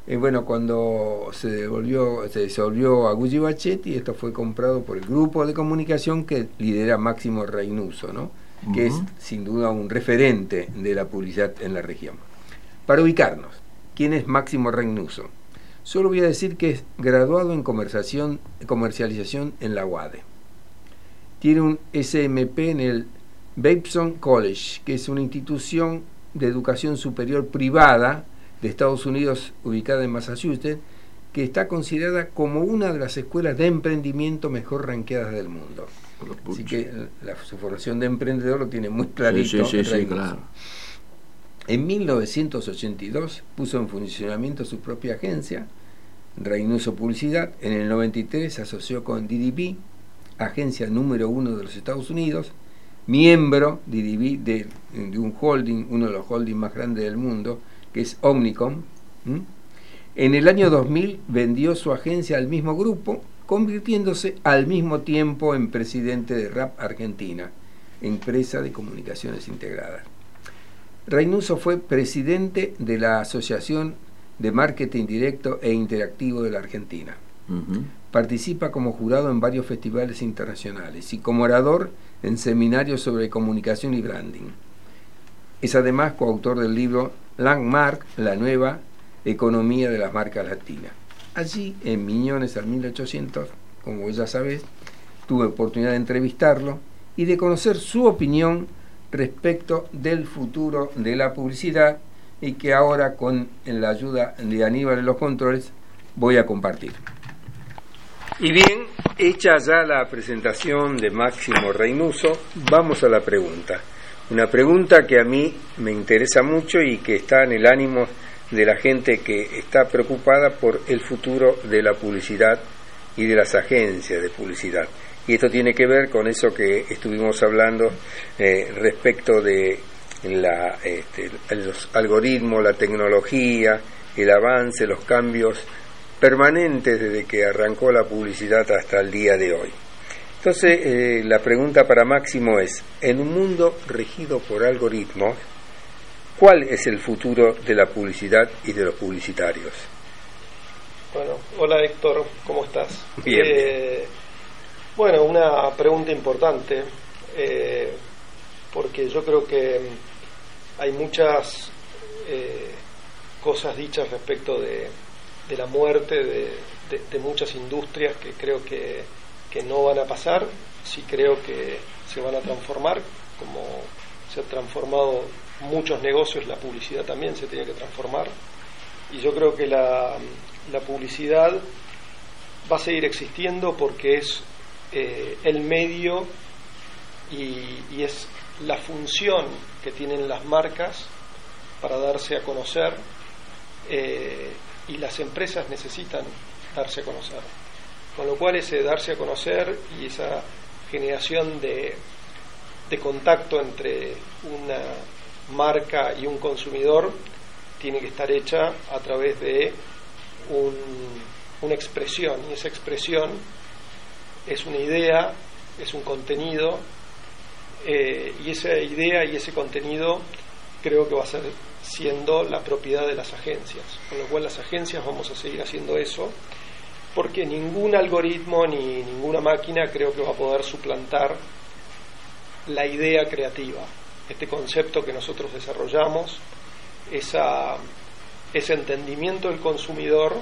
Eh, bueno, cuando se devolvió, se disolvió a Gucci Bachetti, esto fue comprado por el grupo de comunicación que lidera Máximo Reynuso, ¿no? que es sin duda un referente de la publicidad en la región. Para ubicarnos, ¿quién es Máximo Reynuso? Solo voy a decir que es graduado en comercialización en la UADE. Tiene un SMP en el Babson College, que es una institución de educación superior privada de Estados Unidos, ubicada en Massachusetts, que está considerada como una de las escuelas de emprendimiento mejor ranqueadas del mundo. Así que la, su formación de emprendedor lo tiene muy clarito. Sí, sí, claro. En 1982 puso en funcionamiento su propia agencia, Reynoso Publicidad. En el 93 se asoció con DDB, agencia número uno de los Estados Unidos, miembro de, de, un holding, uno de los holdings más grandes del mundo, que es Omnicom. En el año 2000 vendió su agencia al mismo grupo, convirtiéndose al mismo tiempo en presidente de RAP Argentina, empresa de comunicaciones integradas. Reynuso fue presidente de la Asociación de Marketing Directo e Interactivo de la Argentina. Participa como jurado en varios festivales internacionales y como orador en seminarios sobre comunicación y branding. Es además coautor del libro Landmark, la nueva economía de las marcas latinas. Allí, en Miñones al 1800, como ya sabes, tuve oportunidad de entrevistarlo y de conocer su opinión respecto del futuro de la publicidad y que ahora con la ayuda de Aníbal en los controles voy a compartir. Y bien, hecha ya la presentación de Máximo Reynuso, vamos a la pregunta. Una pregunta que a mí me interesa mucho y que está en el ánimo de la gente que está preocupada por el futuro de la publicidad y de las agencias de publicidad. Y esto tiene que ver con eso que estuvimos hablando eh, respecto de la, este, los algoritmos, la tecnología, el avance, los cambios permanentes desde que arrancó la publicidad hasta el día de hoy. Entonces, eh, la pregunta para Máximo es, en un mundo regido por algoritmos, ¿cuál es el futuro de la publicidad y de los publicitarios? Bueno, hola Héctor, ¿cómo estás? Bien. Eh, bueno, una pregunta importante, eh, porque yo creo que hay muchas eh, cosas dichas respecto de, de la muerte de, de- muchas industrias que creo que, que no van a pasar, sí creo que se van a transformar, como se han transformado muchos negocios, la publicidad también se tiene que transformar, y yo creo que la, la publicidad va a seguir existiendo porque es eh, el medio y, y es la función que tienen las marcas para darse a conocer eh, y las empresas necesitan darse a conocer. Con lo cual ese darse a conocer y esa generación de, de contacto entre una marca y un consumidor tiene que estar hecha a través de un- una expresión y esa expresión es una idea, es un contenido eh, y esa idea y ese contenido creo que va a ser siendo la propiedad de las agencias, con lo cual las agencias vamos a seguir haciendo eso porque ningún algoritmo ni ninguna máquina creo que va a poder suplantar la idea creativa, este concepto que nosotros desarrollamos, esa, ese entendimiento del consumidor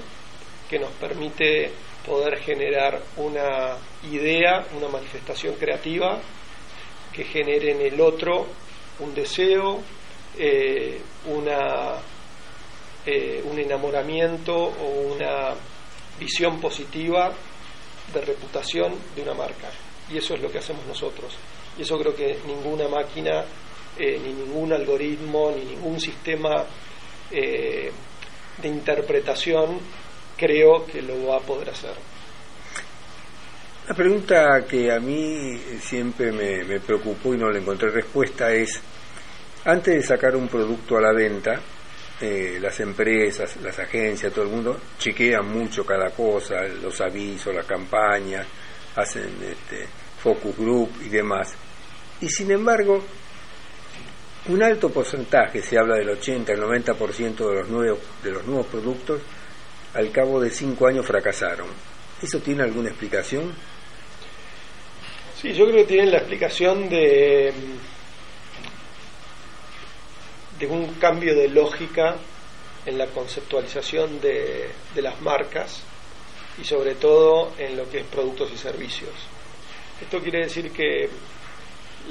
que nos permite poder generar una idea, una manifestación creativa que genere en el otro un deseo, eh, una, eh, un enamoramiento o una visión positiva de reputación de una marca. Y eso es lo que hacemos nosotros. Y eso creo que ninguna máquina, eh, ni ningún algoritmo, ni ningún sistema de interpretación creo que lo va a poder hacer. La pregunta que a mí siempre me preocupó y no le encontré respuesta es, antes de sacar un producto a la venta, eh, las empresas, las agencias, todo el mundo chequean mucho cada cosa, los avisos, la campaña, hacen este, focus group y demás. Y sin embargo, un alto porcentaje, se habla del 80, el 90% de los, nuevos, de los nuevos productos, al cabo de cinco años fracasaron. ¿Eso tiene alguna explicación? Sí, yo creo que tienen la explicación de, de un cambio de lógica en la conceptualización de, de las marcas y sobre todo en lo que es productos y servicios. Esto quiere decir que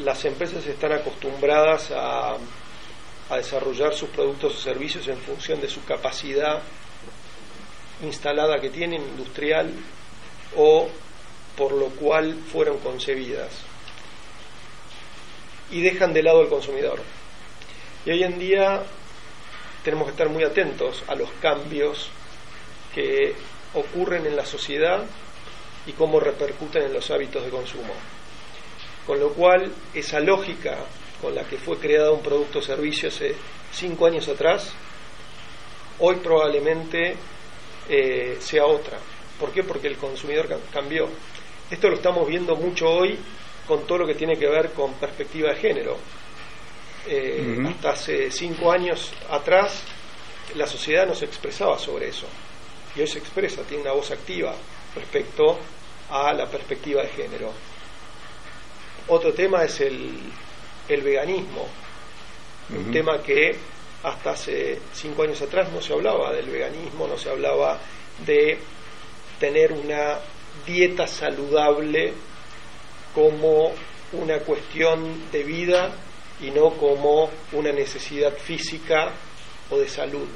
las empresas están acostumbradas a, a desarrollar sus productos o servicios en función de su capacidad instalada que tienen, industrial, o por lo cual fueron concebidas. Y dejan de lado al consumidor. Y hoy en día tenemos que estar muy atentos a los cambios que ocurren en la sociedad y cómo repercuten en los hábitos de consumo. Con lo cual, esa lógica con la que fue creado un producto o servicio hace cinco años atrás, hoy probablemente eh, sea otra. ¿Por qué? Porque el consumidor ca- cambió. Esto lo estamos viendo mucho hoy con todo lo que tiene que ver con perspectiva de género. Eh. Hasta hace cinco años atrás la sociedad no se expresaba sobre eso. Y hoy se expresa, tiene una voz activa respecto a la perspectiva de género. Otro tema es el, el veganismo, un tema que hasta hace cinco años atrás no se hablaba del veganismo, no se hablaba de tener una dieta saludable como una cuestión de vida y no como una necesidad física o de salud.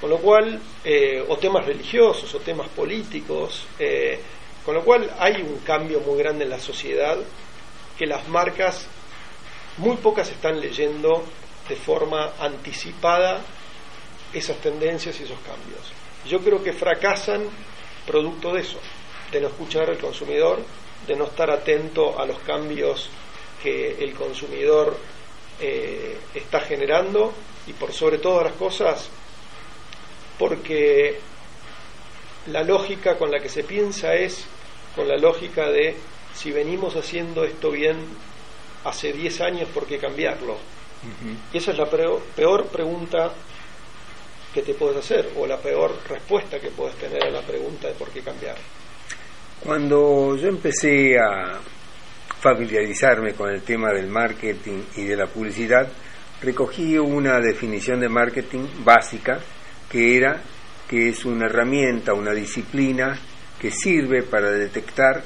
Con lo cual, eh, o temas religiosos o temas políticos, eh, con lo cual hay un cambio muy grande en la sociedad que las marcas, muy pocas están leyendo de forma anticipada esas tendencias y esos cambios. Yo creo que fracasan producto de eso, de no escuchar al consumidor, de no estar atento a los cambios que el consumidor eh, está generando y por sobre todas las cosas porque la lógica con la que se piensa es con la lógica de si venimos haciendo esto bien hace 10 años, ¿por qué cambiarlo? Y esa es la peor, pregunta que te puedes hacer o la peor respuesta que puedes tener a la pregunta de por qué cambiar. Cuando yo empecé a familiarizarme con el tema del marketing y de la publicidad, recogí una definición de marketing básica que era que es una herramienta, una disciplina que sirve para detectar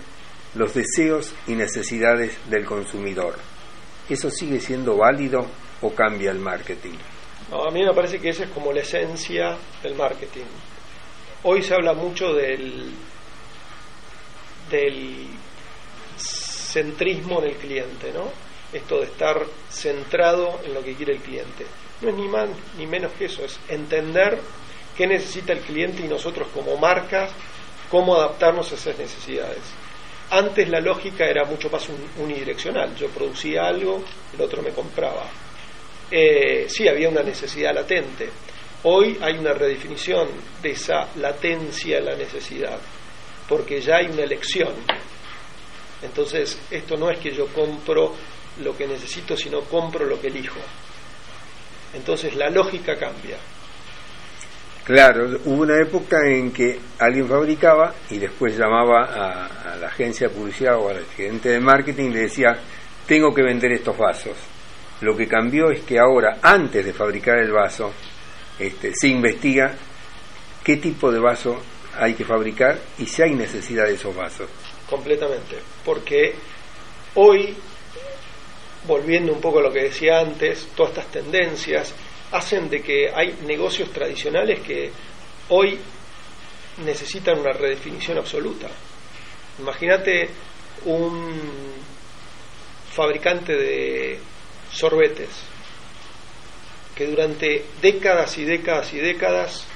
los deseos y necesidades del consumidor. ¿Eso sigue siendo válido o cambia el marketing? a mí me parece que esa es como la esencia del marketing. Hoy se habla mucho del, del centrismo en el cliente, ¿no? Esto de estar centrado en lo que quiere el cliente. No es ni más ni menos que eso, es entender qué necesita el cliente y nosotros como marcas, cómo adaptarnos a esas necesidades. Antes la lógica era mucho más unidireccional. Yo producía algo, el otro me compraba. Eh, sí, había una necesidad latente. Hoy hay una redefinición de esa latencia en la necesidad, porque ya hay una elección. Entonces, esto no es que yo compro lo que necesito, sino compro lo que elijo. Entonces, la lógica cambia. Claro, hubo una época en que alguien fabricaba y después llamaba a, la agencia de publicidad o al gerente de marketing y le decía, tengo que vender estos vasos. Lo que cambió es que ahora, antes de fabricar el vaso, este, se investiga qué tipo de vaso hay que fabricar y si hay necesidad de esos vasos. Completamente, porque hoy, volviendo un poco a lo que decía antes, todas estas tendencias, hacen de que hay negocios tradicionales que hoy necesitan una redefinición absoluta. Imagínate un fabricante de sorbetes que durante décadas y décadas y décadas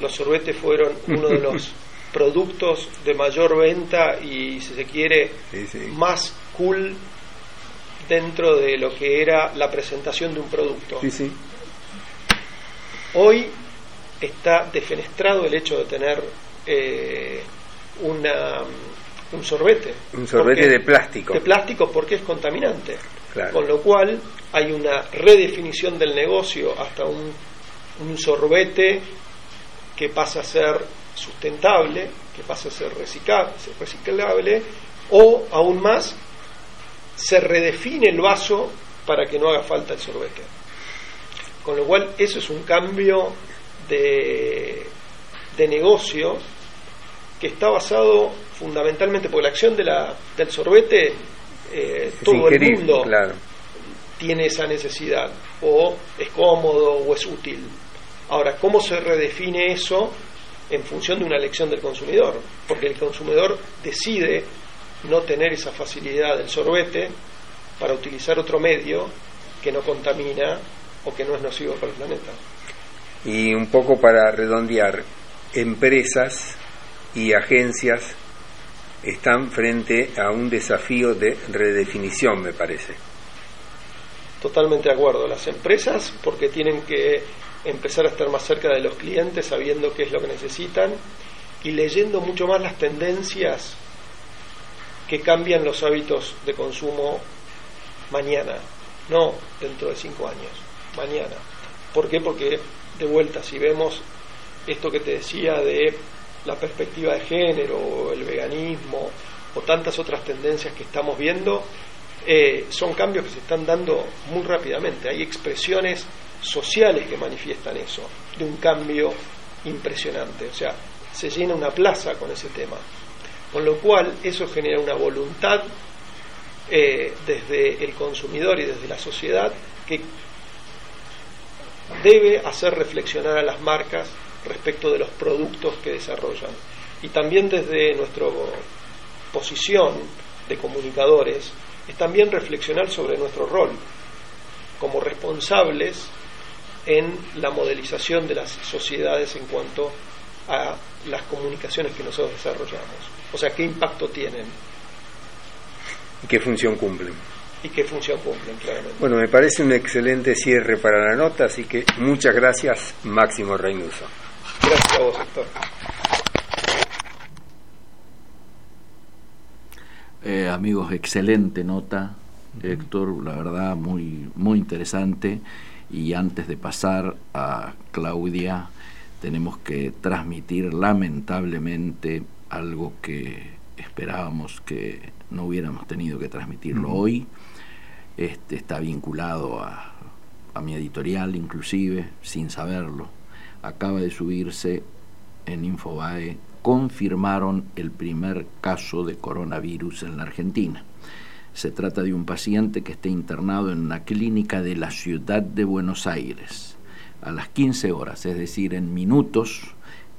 los sorbetes fueron uno de los productos de mayor venta y si se quiere más cool dentro de lo que era la presentación de un producto. Hoy está defenestrado el hecho de tener eh, una, un sorbete. Un sorbete de plástico. De plástico porque es contaminante. Con lo cual hay una redefinición del negocio hasta un, un sorbete que pasa a ser sustentable, que pasa a ser reciclable, o aún más, se redefine el vaso para que no haga falta el sorbete. Con lo cual, eso es un cambio de, de negocio que está basado fundamentalmente por la acción de la, del sorbete, eh, todo el mundo tiene esa necesidad, o es cómodo o es útil. Ahora, ¿cómo se redefine eso en función de una elección del consumidor? Porque el consumidor decide no tener esa facilidad del sorbete para utilizar otro medio que no contamina o que no es nocivo para el planeta. Y un poco para redondear, empresas y agencias están frente a un desafío de redefinición, me parece. Totalmente de acuerdo. Las empresas, porque tienen que empezar a estar más cerca de los clientes, sabiendo qué es lo que necesitan y leyendo mucho más las tendencias que cambian los hábitos de consumo mañana, no dentro de cinco años mañana. ¿Por qué? Porque, de vuelta, si vemos esto que te decía de la perspectiva de género, o el veganismo, o tantas otras tendencias que estamos viendo, eh, son cambios que se están dando muy rápidamente. Hay expresiones sociales que manifiestan eso, de un cambio impresionante. O sea, se llena una plaza con ese tema. Con lo cual, eso genera una voluntad eh, desde el consumidor y desde la sociedad que debe hacer reflexionar a las marcas respecto de los productos que desarrollan. Y también desde nuestra posición de comunicadores, es también reflexionar sobre nuestro rol como responsables en la modelización de las sociedades en cuanto a las comunicaciones que nosotros desarrollamos. O sea, qué impacto tienen. ¿Y qué función cumplen? y qué función cumplen, claramente. Bueno, me parece un excelente cierre para la nota, así que muchas gracias, Máximo. Gracias. Gracias a vos, Héctor. Eh, amigos, excelente nota, Héctor, la verdad muy, muy interesante. Y antes de pasar a Claudia, tenemos que transmitir lamentablemente algo que esperábamos que no hubiéramos tenido que transmitirlo hoy. Este, está vinculado a, a mi editorial inclusive, sin saberlo. Acaba de subirse en Infobae, confirmaron el primer caso de coronavirus en la Argentina. Se trata de un paciente que está internado en una clínica de la ciudad de Buenos Aires. A las 15 horas, es decir, en minutos,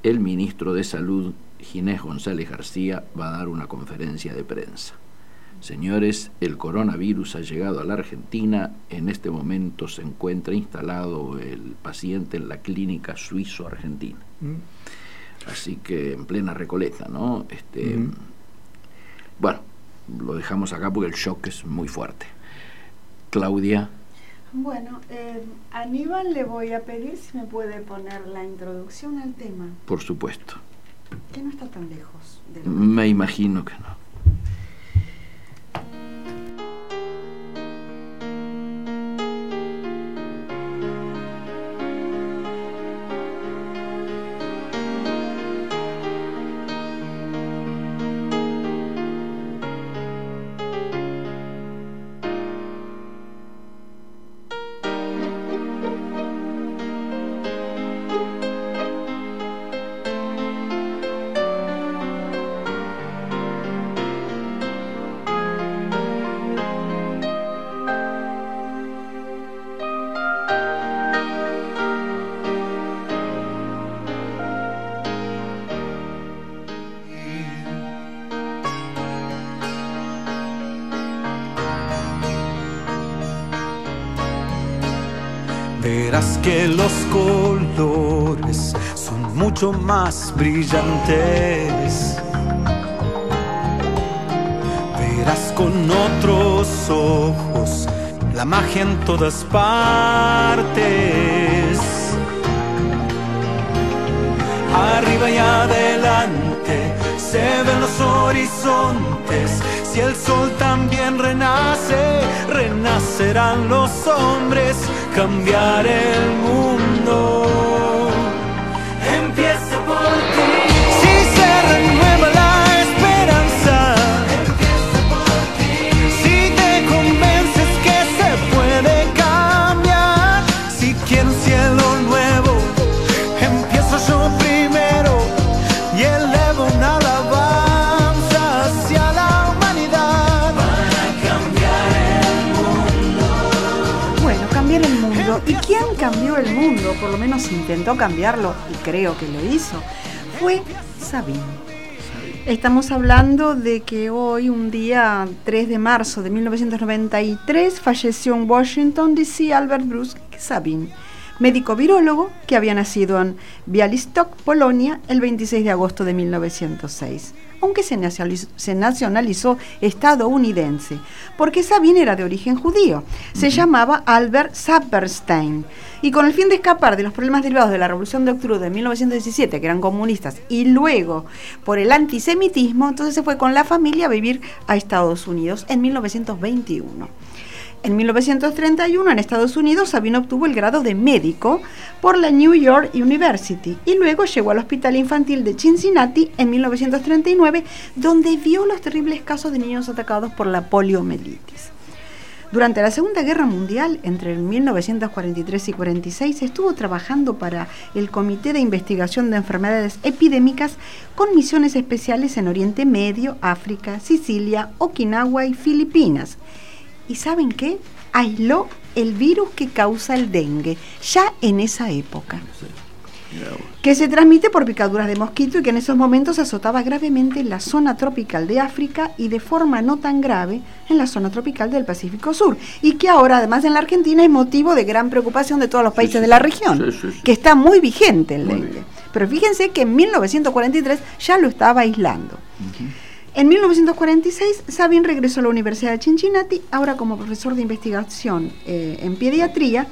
el ministro de Salud, Ginés González García, va a dar una conferencia de prensa. Señores, el coronavirus ha llegado a la Argentina. En este momento se encuentra instalado el paciente en la clínica suizo-argentina. Así que en plena recoleta, ¿no? Este, Bueno, lo dejamos acá porque el shock es muy fuerte. Claudia. Bueno, eh, Aníbal le voy a pedir si me puede poner la introducción al tema, Por supuesto. que no está tan lejos. De Me imagino que no. Mucho más brillantes. Verás con otros ojos la magia en todas partes. Arriba y adelante se ven los horizontes. Si el sol también renace, renacerán los hombres, cambiar el mundo. Cambió el mundo? Por lo menos intentó cambiarlo y creo que lo hizo. Fue Sabine. Estamos hablando de que hoy, un día 3 de marzo de 1993, falleció en Washington, D.C. Albert Bruce Sabin, médico virólogo que había nacido en Bialystok, Polonia, el 26 de agosto de 1906, aunque se nacionalizó, se nacionalizó estadounidense, porque Sabin era de origen judío. Se llamaba Albert Saperstein. Y con el fin de escapar de los problemas derivados de la Revolución de Octubre de 1917, que eran comunistas, y luego por el antisemitismo, entonces se fue con la familia a vivir a Estados Unidos en 1921. En 1931 en Estados Unidos Sabino obtuvo el grado de médico por la New York University y luego llegó al Hospital Infantil de Cincinnati en 1939 donde vio los terribles casos de niños atacados por la poliomielitis. Durante la Segunda Guerra Mundial, entre el 1943 y 46, estuvo trabajando para el Comité de Investigación de Enfermedades Epidémicas con misiones especiales en Oriente Medio, África, Sicilia, Okinawa y Filipinas. ¿Y saben qué? Aisló el virus que causa el dengue, ya en esa época que se transmite por picaduras de mosquito y que en esos momentos azotaba gravemente en la zona tropical de África y de forma no tan grave en la zona tropical del Pacífico Sur. Y que ahora, además en la Argentina, es motivo de gran preocupación de todos los países de la región, Sí, que está muy vigente el dengue. Pero fíjense que en 1943 ya lo estaba aislando. En 1946, Sabin regresó a la Universidad de Cincinnati, ahora como profesor de investigación eh, en pediatría,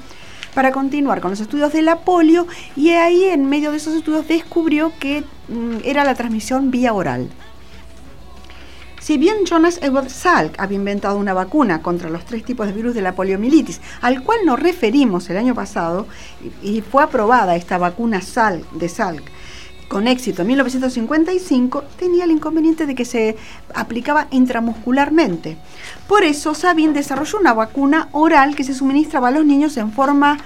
para continuar con los estudios de la polio y ahí en medio de esos estudios descubrió que mm, era la transmisión vía oral. Si bien Jonas Edward Salk había inventado una vacuna contra los tres tipos de virus de la poliomielitis, al cual nos referimos el año pasado, y, y fue aprobada esta vacuna Salk, de Salk, con éxito en 1955, tenía el inconveniente de que se aplicaba intramuscularmente. Por eso Sabin desarrolló una vacuna oral que se suministraba a los niños en forma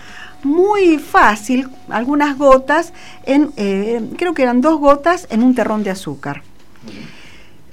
muy fácil, algunas gotas, en, eh, creo que eran dos gotas en un terrón de azúcar.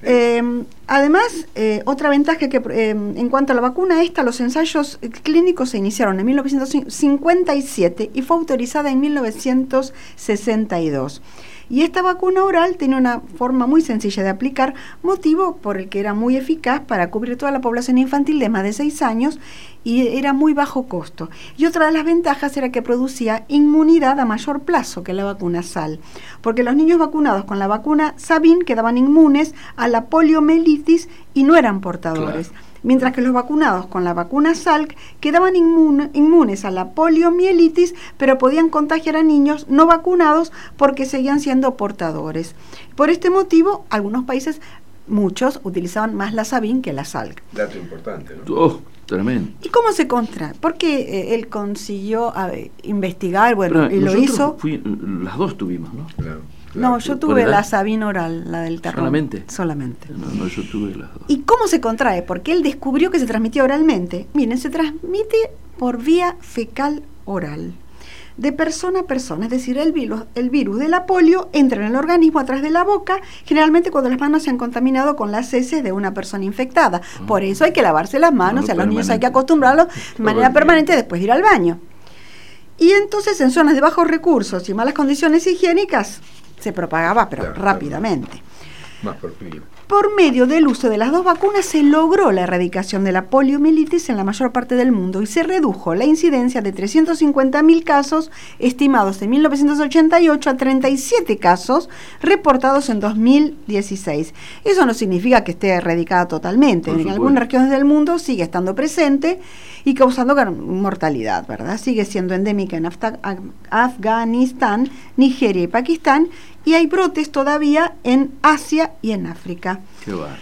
Eh, además, eh, otra ventaja que eh, en cuanto a la vacuna esta, los ensayos clínicos se iniciaron en 1957 y fue autorizada en 1962. Y esta vacuna oral tiene una forma muy sencilla de aplicar, motivo por el que era muy eficaz para cubrir toda la población infantil de más de 6 años y era muy bajo costo. Y otra de las ventajas era que producía inmunidad a mayor plazo que la vacuna SAL, porque los niños vacunados con la vacuna Sabin quedaban inmunes a la poliomielitis y no eran portadores. Mientras que los vacunados con la vacuna Salk quedaban inmunes a la poliomielitis, pero podían contagiar a niños no vacunados porque seguían siendo portadores. Por este motivo, algunos países, muchos, utilizaban más la Sabin que la Salk. Dato importante, ¿no? Oh, tremendo. ¿Y cómo se contra? Porque eh, él consiguió a ver, investigar, bueno, Pero y lo hizo. fui- las dos tuvimos, ¿no? Claro. No, yo ¿Por tuve la Sabin oral, la del terror. ¿Solamente? Solamente. No, no, yo tuve las dos. ¿Y cómo se contrae? Porque él descubrió que se transmitía oralmente. Miren, se transmite por vía fecal oral, de persona a persona. Es decir, el virus, el virus de la polio entra en el organismo a través de la boca, generalmente cuando las manos se han contaminado con las heces de una persona infectada. Por eso hay que lavarse las manos, Bueno, y a los niños hay que acostumbrarlos de manera permanente después de ir al baño. Y entonces en zonas de bajos recursos y malas condiciones higiénicas se propagaba, pero Claro, rápidamente. Más por. Por medio del uso de las dos vacunas se logró la erradicación de la poliomielitis en la mayor parte del mundo y se redujo la incidencia de 350.000 casos estimados en 1988 a 37 casos reportados en 2016. Eso no significa que esté erradicada totalmente. Por en supuesto. algunas regiones del mundo sigue estando presente y causando mortalidad, ¿verdad? Sigue siendo endémica en Afta- Afganistán, Nigeria y Pakistán y hay brotes todavía en Asia y en África. Qué bárbaro.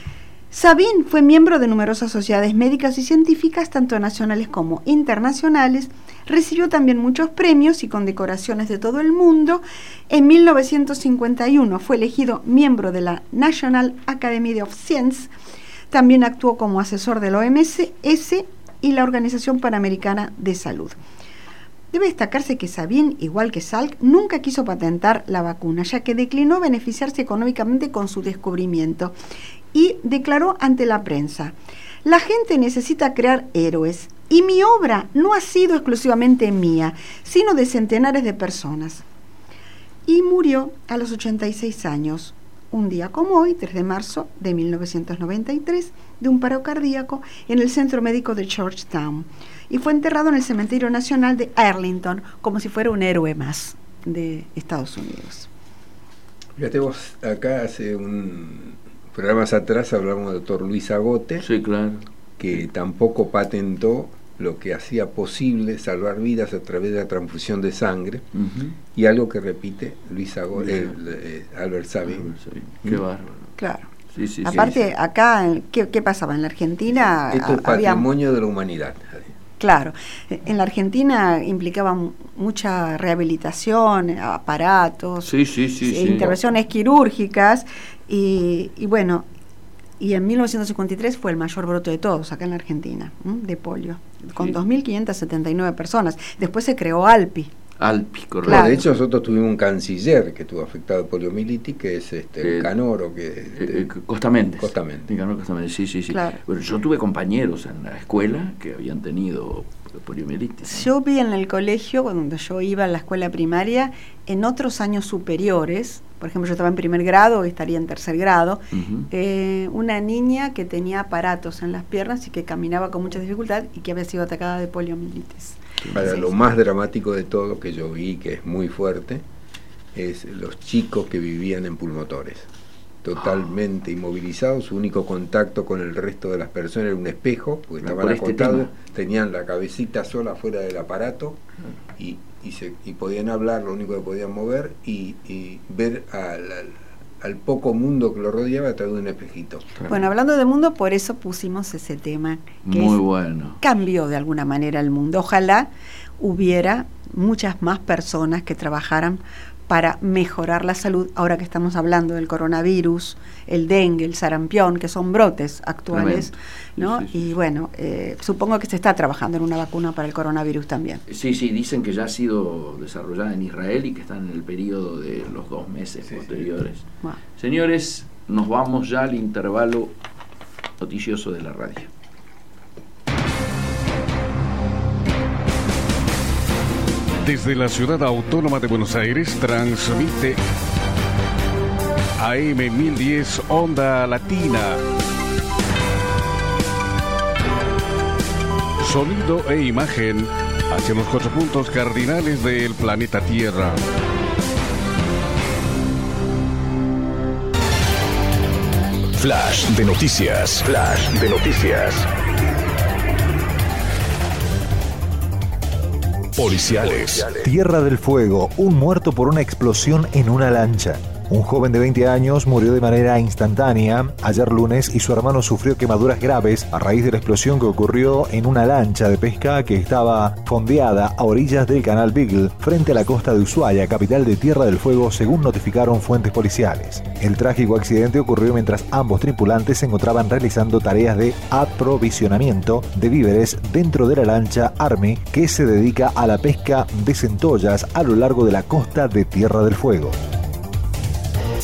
Sabin fue miembro de numerosas sociedades médicas y científicas, tanto nacionales como internacionales. Recibió también muchos premios y condecoraciones de todo el mundo. En 1951 fue elegido miembro de la National Academy of Science. También actuó como asesor de la OMS y la Organización Panamericana de Salud. Debe destacarse que Sabin, igual que Salk, nunca quiso patentar la vacuna, ya que declinó beneficiarse económicamente con su descubrimiento y declaró ante la prensa, la gente necesita crear héroes y mi obra no ha sido exclusivamente mía, sino de centenares de personas. Y murió a los 86 años, un día como hoy, 3 de marzo de 1993, de un paro cardíaco en el centro médico de Georgetown y fue enterrado en el Cementerio Nacional de Arlington como si fuera un héroe más de Estados Unidos. Fíjate vos, acá hace un programas atrás hablamos del doctor Luis Agote, Sí, claro. que tampoco patentó lo que hacía posible salvar vidas a través de la transfusión de sangre, y algo que repite Luis Bien. el, eh, Albert Sabin. Qué bárbaro. Claro. Sí, sí, sí. Aparte, acá, ¿qué, qué pasaba? En la Argentina Esto es ah, había patrimonio de la humanidad. Claro, en la Argentina implicaba mu- mucha rehabilitación, aparatos, Sí, sí, sí, eh, sí. intervenciones quirúrgicas y, y bueno, y en 1953 fue el mayor brote de todos acá en la Argentina, ¿m? de polio, con Sí. 2.579 personas. Después se creó ALPI. Alpi, correcto. Claro. De hecho, nosotros tuvimos un canciller que estuvo afectado por poliomielitis, que es este, Eh, el Canoro, que Eh, eh, Costa Méndez. Costa Méndez. Nicanor Costa Méndez, sí, sí, sí. Claro. Bueno, yo tuve compañeros en la escuela que habían tenido poliomielitis. ¿no? Yo vi en el colegio, cuando yo iba a la escuela primaria, en otros años superiores, por ejemplo, yo estaba en primer grado y estaría en tercer grado, eh, una niña que tenía aparatos en las piernas y que caminaba con mucha dificultad y que había sido atacada de poliomielitis. Para Sí, lo sí. más dramático de todo que yo vi, que es muy fuerte, es los chicos que vivían en pulmotores. Totalmente inmovilizado, su único contacto con el resto de las personas era un espejo, porque Por estaban este acostados, tenían la cabecita sola fuera del aparato y, y, se- y podían hablar, lo único que podían mover y, y ver al, al- al poco mundo que lo rodeaba a través de un espejito. Bueno, hablando de mundo, por eso pusimos ese tema que Muy es- bueno. cambió de alguna manera el mundo. Ojalá hubiera muchas más personas que trabajaran para mejorar la salud, ahora que estamos hablando del coronavirus, el dengue, el sarampión, que son brotes actuales, Tremendo. ¿no? Y bueno, eh, supongo que se está trabajando en una vacuna para el coronavirus también. Sí, sí, dicen que ya ha sido desarrollada en Israel y que están en el periodo de los dos meses posteriores. Bueno. Señores, nos vamos ya al intervalo noticioso de la radio. Desde la ciudad autónoma de Buenos Aires transmite AM 1010 Onda Latina. Sonido e imagen hacia los cuatro puntos cardinales del planeta Tierra. Flash de noticias. Flash de noticias. Policiales. Tierra del Fuego, un muerto por una explosión en una lancha. Un joven de 20 años murió de manera instantánea ayer lunes y su hermano sufrió quemaduras graves a raíz de la explosión que ocurrió en una lancha de pesca que estaba fondeada a orillas del canal Beagle frente a la costa de Ushuaia, capital de Tierra del Fuego, según notificaron fuentes policiales. El trágico accidente ocurrió mientras ambos tripulantes se encontraban realizando tareas de aprovisionamiento de víveres dentro de la lancha Army que se dedica a la pesca de centollas a lo largo de la costa de Tierra del Fuego.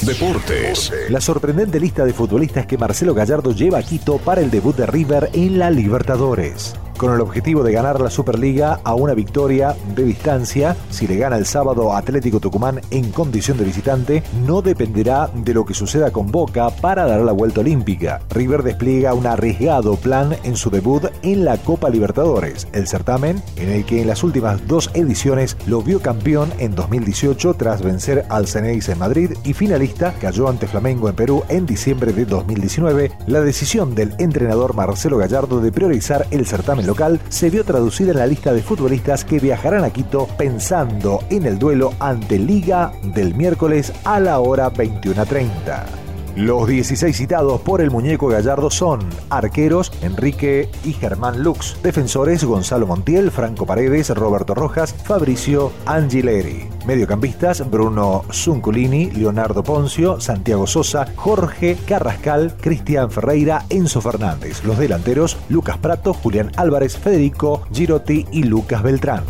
Deportes. La sorprendente lista de futbolistas que Marcelo Gallardo lleva a Quito para el debut de River en la Libertadores. Con el objetivo de ganar la Superliga a una victoria de distancia, si le gana el sábado Atlético Tucumán en condición de visitante, no dependerá de lo que suceda con Boca para dar la vuelta olímpica. River despliega un arriesgado plan en su debut en la Copa Libertadores, el certamen en el que en las últimas dos ediciones lo vio campeón en 2018 tras vencer al Ceneis en Madrid y finalista cayó ante Flamengo en Perú en diciembre de 2019. La decisión del entrenador Marcelo Gallardo de priorizar el certamen local se vio traducida en la lista de futbolistas que viajarán a Quito pensando en el duelo ante Liga del miércoles a la hora 21.30. Los 16 citados por el muñeco Gallardo son arqueros Enrique y Germán Lux, defensores Gonzalo Montiel, Franco Paredes, Roberto Rojas, Fabricio Angileri, mediocampistas Bruno Zunculini, Leonardo Poncio, Santiago Sosa, Jorge Carrascal, Cristian Ferreira, Enzo Fernández, los delanteros Lucas Prato, Julián Álvarez, Federico Girotti y Lucas Beltrán.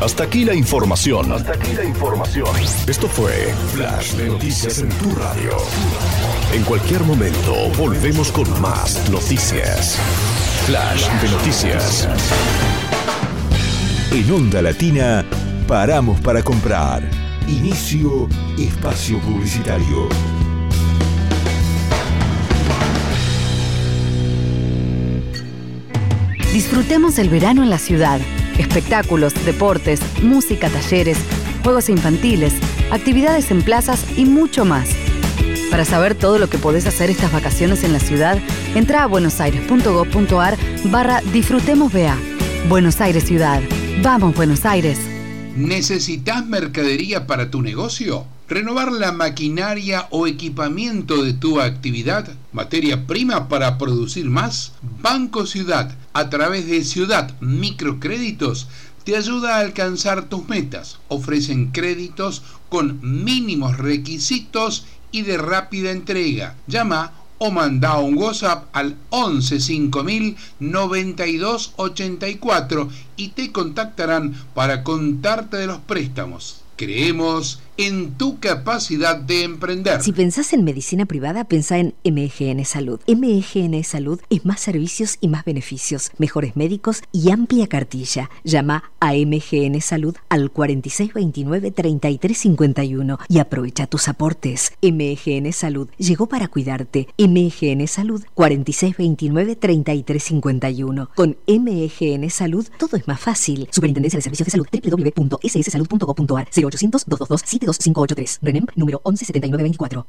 Hasta aquí la información. Hasta aquí la información. Esto fue Flash de Noticias en tu radio. En cualquier momento volvemos con más noticias. Flash de Noticias. En Onda Latina, paramos para comprar. Inicio espacio publicitario. Disfrutemos el verano en la ciudad. Espectáculos, deportes, música, talleres, juegos infantiles, actividades en plazas y mucho más. Para saber todo lo que podés hacer estas vacaciones en la ciudad, entra a buenosaires.gov.ar barra Disfrutemos BA. Buenos Aires Ciudad. Vamos, Buenos Aires. ¿Necesitas mercadería para tu negocio? ¿Renovar la maquinaria o equipamiento de tu actividad? ¿Materia prima para producir más? Banco Ciudad, a través de Ciudad Microcréditos, te ayuda a alcanzar tus metas. Ofrecen créditos con mínimos requisitos y de rápida entrega. Llama o manda un WhatsApp al 11 5000 92 84 y te contactarán para contarte de los préstamos. Creemos en tu capacidad de emprender. Si pensás en medicina privada, pensá en MGN Salud. MGN Salud es más servicios y más beneficios, mejores médicos y amplia cartilla. Llama a MGN Salud al 4629-3351 y aprovecha tus aportes. MGN Salud llegó para cuidarte. MGN Salud 4629-3351. Con MGN Salud todo es más fácil. Superintendencia de Servicios de Salud www.sssalud.gov.ar 0800-222-72583. RENEM número 117924.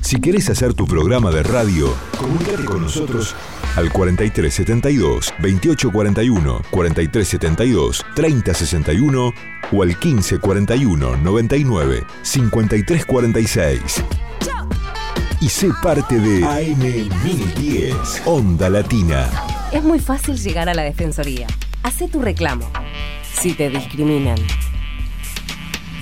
Si querés hacer tu programa de radio, comunícate con nosotros al 4372 2841, 4372 3061 o al 1541 99 5346. Y sé parte de AM 1010, Onda Latina. Es muy fácil llegar a la Defensoría. Hacé tu reclamo. Si te discriminan.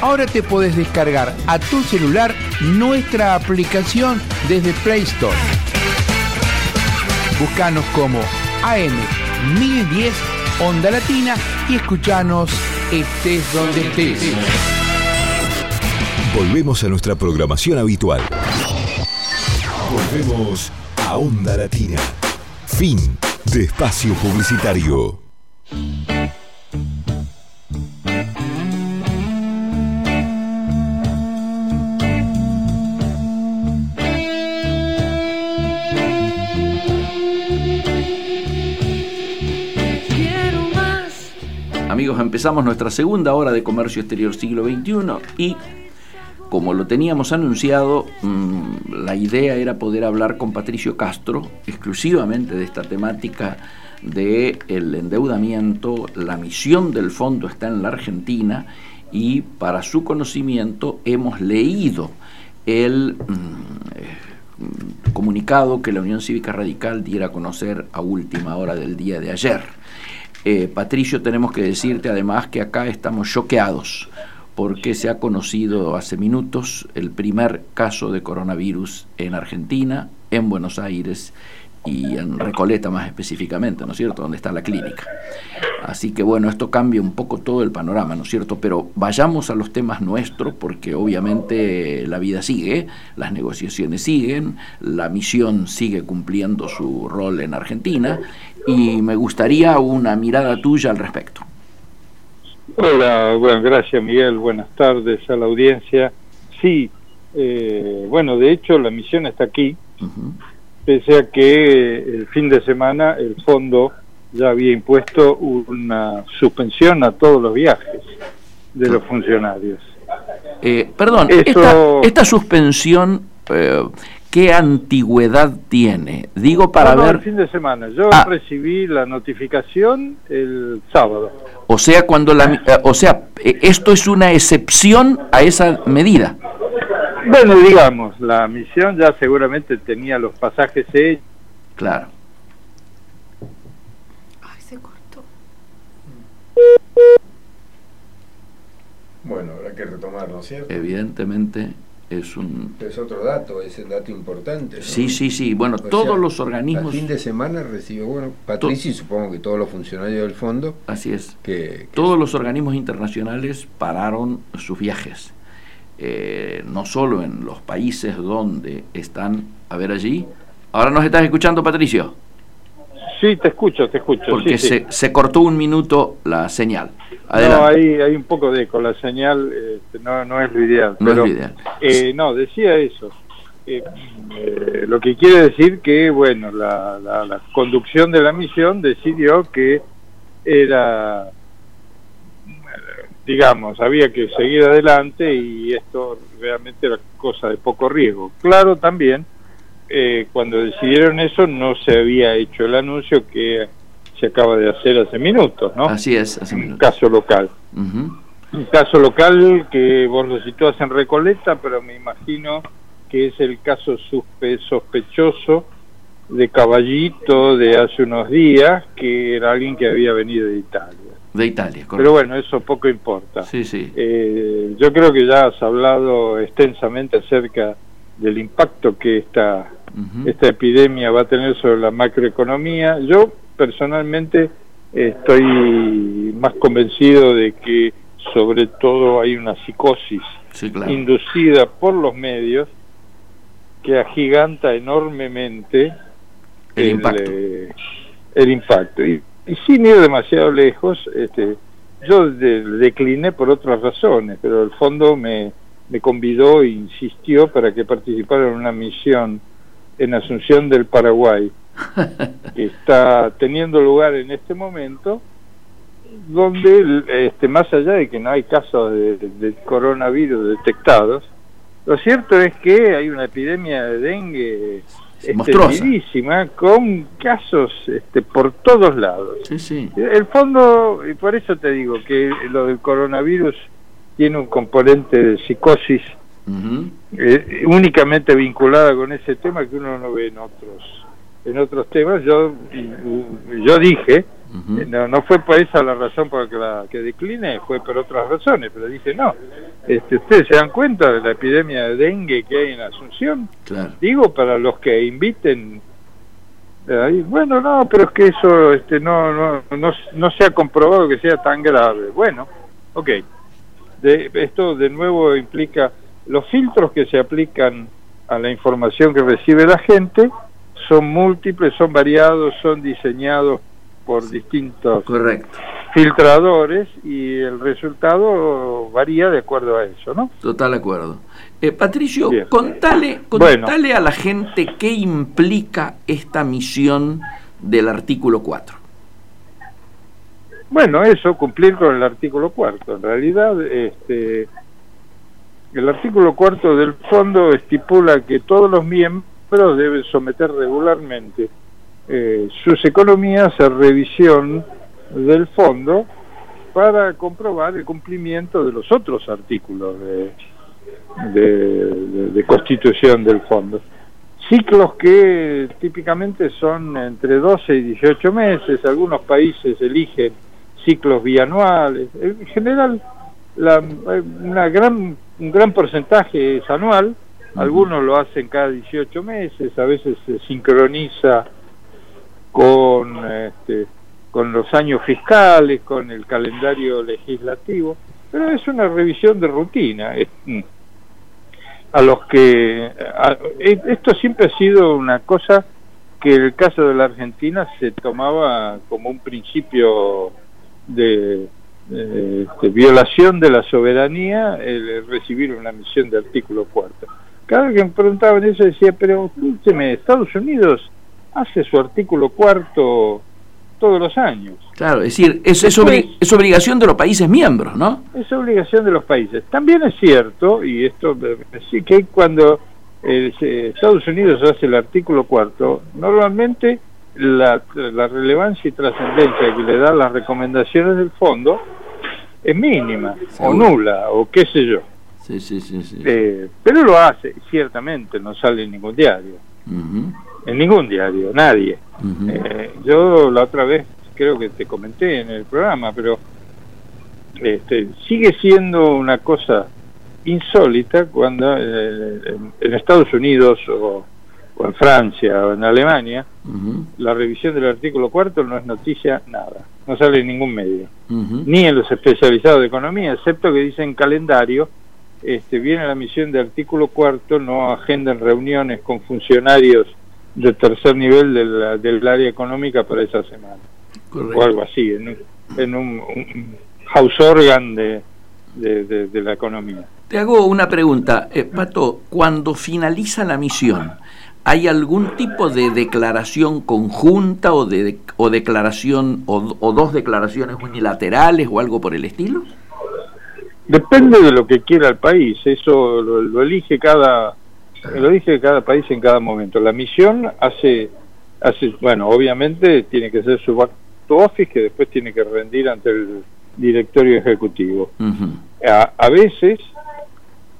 Ahora te podés descargar a tu celular nuestra aplicación desde Play Store. Búscanos como AM1010 Onda Latina y escuchanos estés donde estés. Volvemos a nuestra programación habitual. Volvemos a Onda Latina. Fin de espacio publicitario. Amigos, empezamos nuestra segunda hora de Comercio Exterior Siglo XXI y como lo teníamos anunciado, mm, la idea era poder hablar con Patricio Castro exclusivamente de esta temática del el endeudamiento. La misión del fondo está en la Argentina y para su conocimiento hemos leído el mm, eh, comunicado que la Unión Cívica Radical diera a conocer a última hora del día de ayer. Eh, Patricio, tenemos que decirte además que acá estamos choqueados porque se ha conocido hace minutos el primer caso de coronavirus en Argentina, en Buenos Aires y en Recoleta más específicamente, ¿no es cierto?, donde está la clínica. Así que bueno, esto cambia un poco todo el panorama, ¿no es cierto? Pero vayamos a los temas nuestros porque obviamente la vida sigue, las negociaciones siguen, la misión sigue cumpliendo su rol en Argentina y me gustaría una mirada tuya al respecto. Hola, bueno, gracias Miguel, buenas tardes a la audiencia. Sí, eh, bueno, de hecho la misión está aquí, pese a que el fin de semana el fondo ya había impuesto una suspensión a todos los viajes de los funcionarios. Eh, perdón, esta, esta, suspensión eh, ¿qué antigüedad tiene? Digo para ver... el fin de semana. Yo ah. recibí la notificación el sábado. O sea, cuando la, eh, o sea, eh, esto es una excepción a esa medida. Bueno, digamos, la misión ya seguramente tenía los pasajes hechos. Claro. Ay, se cortó. Bueno, habrá que retomarlo, ¿cierto? Evidentemente es un... Es otro dato, es el dato importante. Sí, sí, sí. Bueno, todos los organismos... El fin de semana recibió, bueno, Patricia y supongo que todos los funcionarios del fondo... Así es. Que, todos los organismos internacionales pararon sus viajes. Eh, no solo en los países donde están, a ver allí. Ahora nos estás escuchando, Patricio. Sí, te escucho, te escucho. Porque se, se cortó un minuto la señal. No, hay, hay un poco de eco, la señal este, no, no es lo ideal. No es lo ideal. Eh, no, decía eso. Eh, eh, lo que quiere decir que, bueno, la, la, conducción de la misión decidió que era, digamos, había que seguir adelante y esto realmente era cosa de poco riesgo. Claro, también, cuando decidieron eso no se había hecho el anuncio que se acaba de hacer hace minutos, ¿no? Así es, hace minutos. Un caso local. Un caso local que vos lo situás en Recoleta, pero me imagino que es el caso sospechoso de Caballito de hace unos días, que era alguien que había venido de Italia. De Italia, correcto. Pero bueno, eso poco importa. Sí, sí. Eh, yo creo que ya has hablado extensamente acerca del impacto que esta, esta epidemia va a tener sobre la macroeconomía. Yo personalmente estoy más convencido de que sobre todo hay una psicosis inducida por los medios que agiganta enormemente el, impacto. eh, el impacto. Y, y sin ir demasiado lejos, este, yo de- decliné por otras razones, pero el fondo me, me convidó e insistió para que participara en una misión en Asunción del Paraguay, está teniendo lugar en este momento, donde este, más allá de que no hay casos de, de coronavirus detectados, lo cierto es que hay una epidemia de dengue monstruosa. extendidísima con casos este, por todos lados. Sí, sí. El fondo, y por eso te digo que lo del coronavirus tiene un componente de psicosis eh, únicamente vinculada con ese tema que uno no ve en otros en otros temas. Yo yo dije, eh, no, no fue por esa la razón por la que decliné, fue por otras razones, pero dije, no, este, ustedes se dan cuenta de la epidemia de dengue que hay en Asunción. Claro. Digo, para los que inviten Ahí, bueno, no, pero es que eso este, no, no, no, no se ha comprobado que sea tan grave. Bueno, ok. De, esto de nuevo implica los filtros que se aplican a la información que recibe la gente son múltiples, son variados, son diseñados por distintos filtradores y el resultado varía de acuerdo a eso, ¿no? Total acuerdo. Eh, Patricio, Bien. contale, Bueno. contale a la gente qué implica esta misión del artículo 4. Bueno, eso, cumplir con el artículo cuarto. En realidad, este, el artículo cuarto del fondo estipula que todos los miembros deben someter regularmente eh, sus economías a revisión del fondo para comprobar el cumplimiento de los otros artículos de, de, de- constitución del fondo. Ciclos que típicamente son entre 12 y 18 meses, algunos países eligen ciclos bianuales, en general la, eh, una gran, un gran porcentaje es anual, algunos lo hacen cada 18 meses, a veces se sincroniza con, este, con los años fiscales, con el calendario legislativo, pero es una revisión de rutina. mm, a los que a- e- esto siempre ha sido una cosa que en el caso de la Argentina se tomaba como un principio de, de- de violación de la soberanía el recibir una misión de artículo cuarto. Cada vez que me preguntaban eso decía, pero escúcheme, Estados Unidos hace su artículo cuarto todos los años. Claro, es decir, es, es, obli- es obligación de los países miembros, ¿no? Es obligación de los países. También es cierto, y esto eh, sí que cuando eh, se- Estados Unidos hace el artículo cuarto, normalmente la, la relevancia y trascendencia que le dan las recomendaciones del fondo es mínima, o nula, o qué sé yo. Sí, sí, sí. sí. Eh, pero lo hace, ciertamente, no sale en ningún diario. En ningún diario, nadie. Eh, yo la otra vez creo que te comenté en el programa, pero este, sigue siendo una cosa insólita cuando eh, en, en Estados Unidos o, o en Francia o en Alemania la revisión del artículo cuarto no es noticia nada, no sale en ningún medio, ni en los especializados de economía, excepto que dicen calendario, este, viene la misión de artículo cuarto, no agendan reuniones con funcionarios de tercer nivel del, del área económica para esa semana, Correcto. o algo así, en un, en un, un house organ de, de- de- de la economía. Te hago una pregunta, eh, Pato, cuando finaliza la misión, ¿hay algún tipo de declaración conjunta o de o declaración o, o dos declaraciones unilaterales o algo por el estilo? Depende de lo que quiera el país, eso lo, lo elige cada lo elige cada país en cada momento. La misión hace hace bueno, obviamente tiene que ser su back to office que después tiene que rendir ante el directorio ejecutivo. A, a veces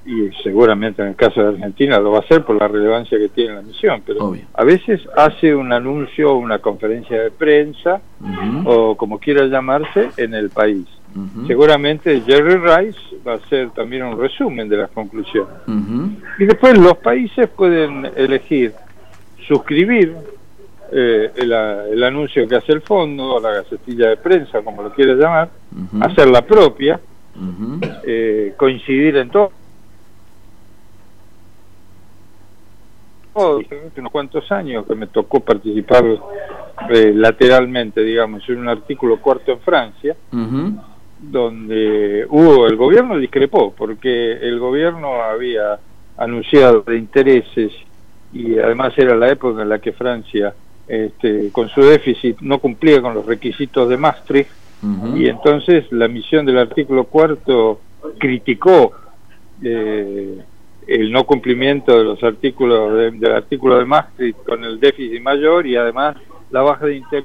y seguramente en el caso de Argentina lo va a hacer por la relevancia que tiene la misión, pero Obvio. a veces hace un anuncio o una conferencia de prensa o como quiera llamarse en el país. Seguramente Jerry Rice va a hacer también un resumen de las conclusiones. Y después los países pueden elegir suscribir eh, el, el, anuncio que hace el fondo, o la gacetilla de prensa, como lo quieras llamar, hacer la propia, eh, coincidir en todo. Oh, unos cuantos años que me tocó participar eh, lateralmente, digamos, en un artículo corto en Francia, donde hubo, el gobierno discrepó, porque el gobierno había anunciado de intereses y además era la época en la que Francia, este, con su déficit, no cumplía con los requisitos de Maastricht, y entonces la misión del artículo cuarto criticó eh, el no cumplimiento de los artículos del artículo de Maastricht con el déficit mayor y además la baja de interés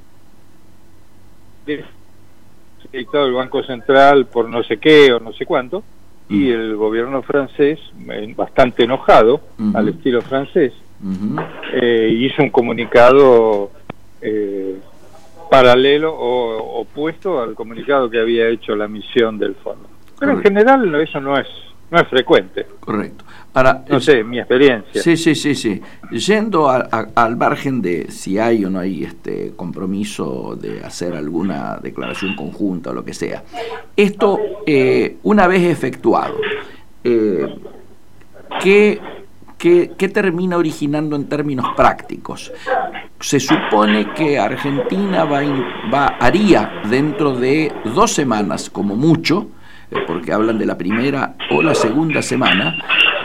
del Banco Central por no sé qué o no sé cuánto y el gobierno francés bastante enojado al estilo francés eh, hizo un comunicado eh, paralelo o opuesto al comunicado que había hecho la misión del fondo. Pero en general eso no es no es frecuente. Correcto. Ahora, no sé, mi experiencia. Sí, sí, sí, sí. Yendo al margen de si hay o no hay este compromiso de hacer alguna declaración conjunta o lo que sea, esto, eh, una vez efectuado, eh, ¿qué, qué, termina originando en términos prácticos? Se supone que Argentina va, va haría dentro de dos semanas, como mucho, porque hablan de la primera o la segunda semana,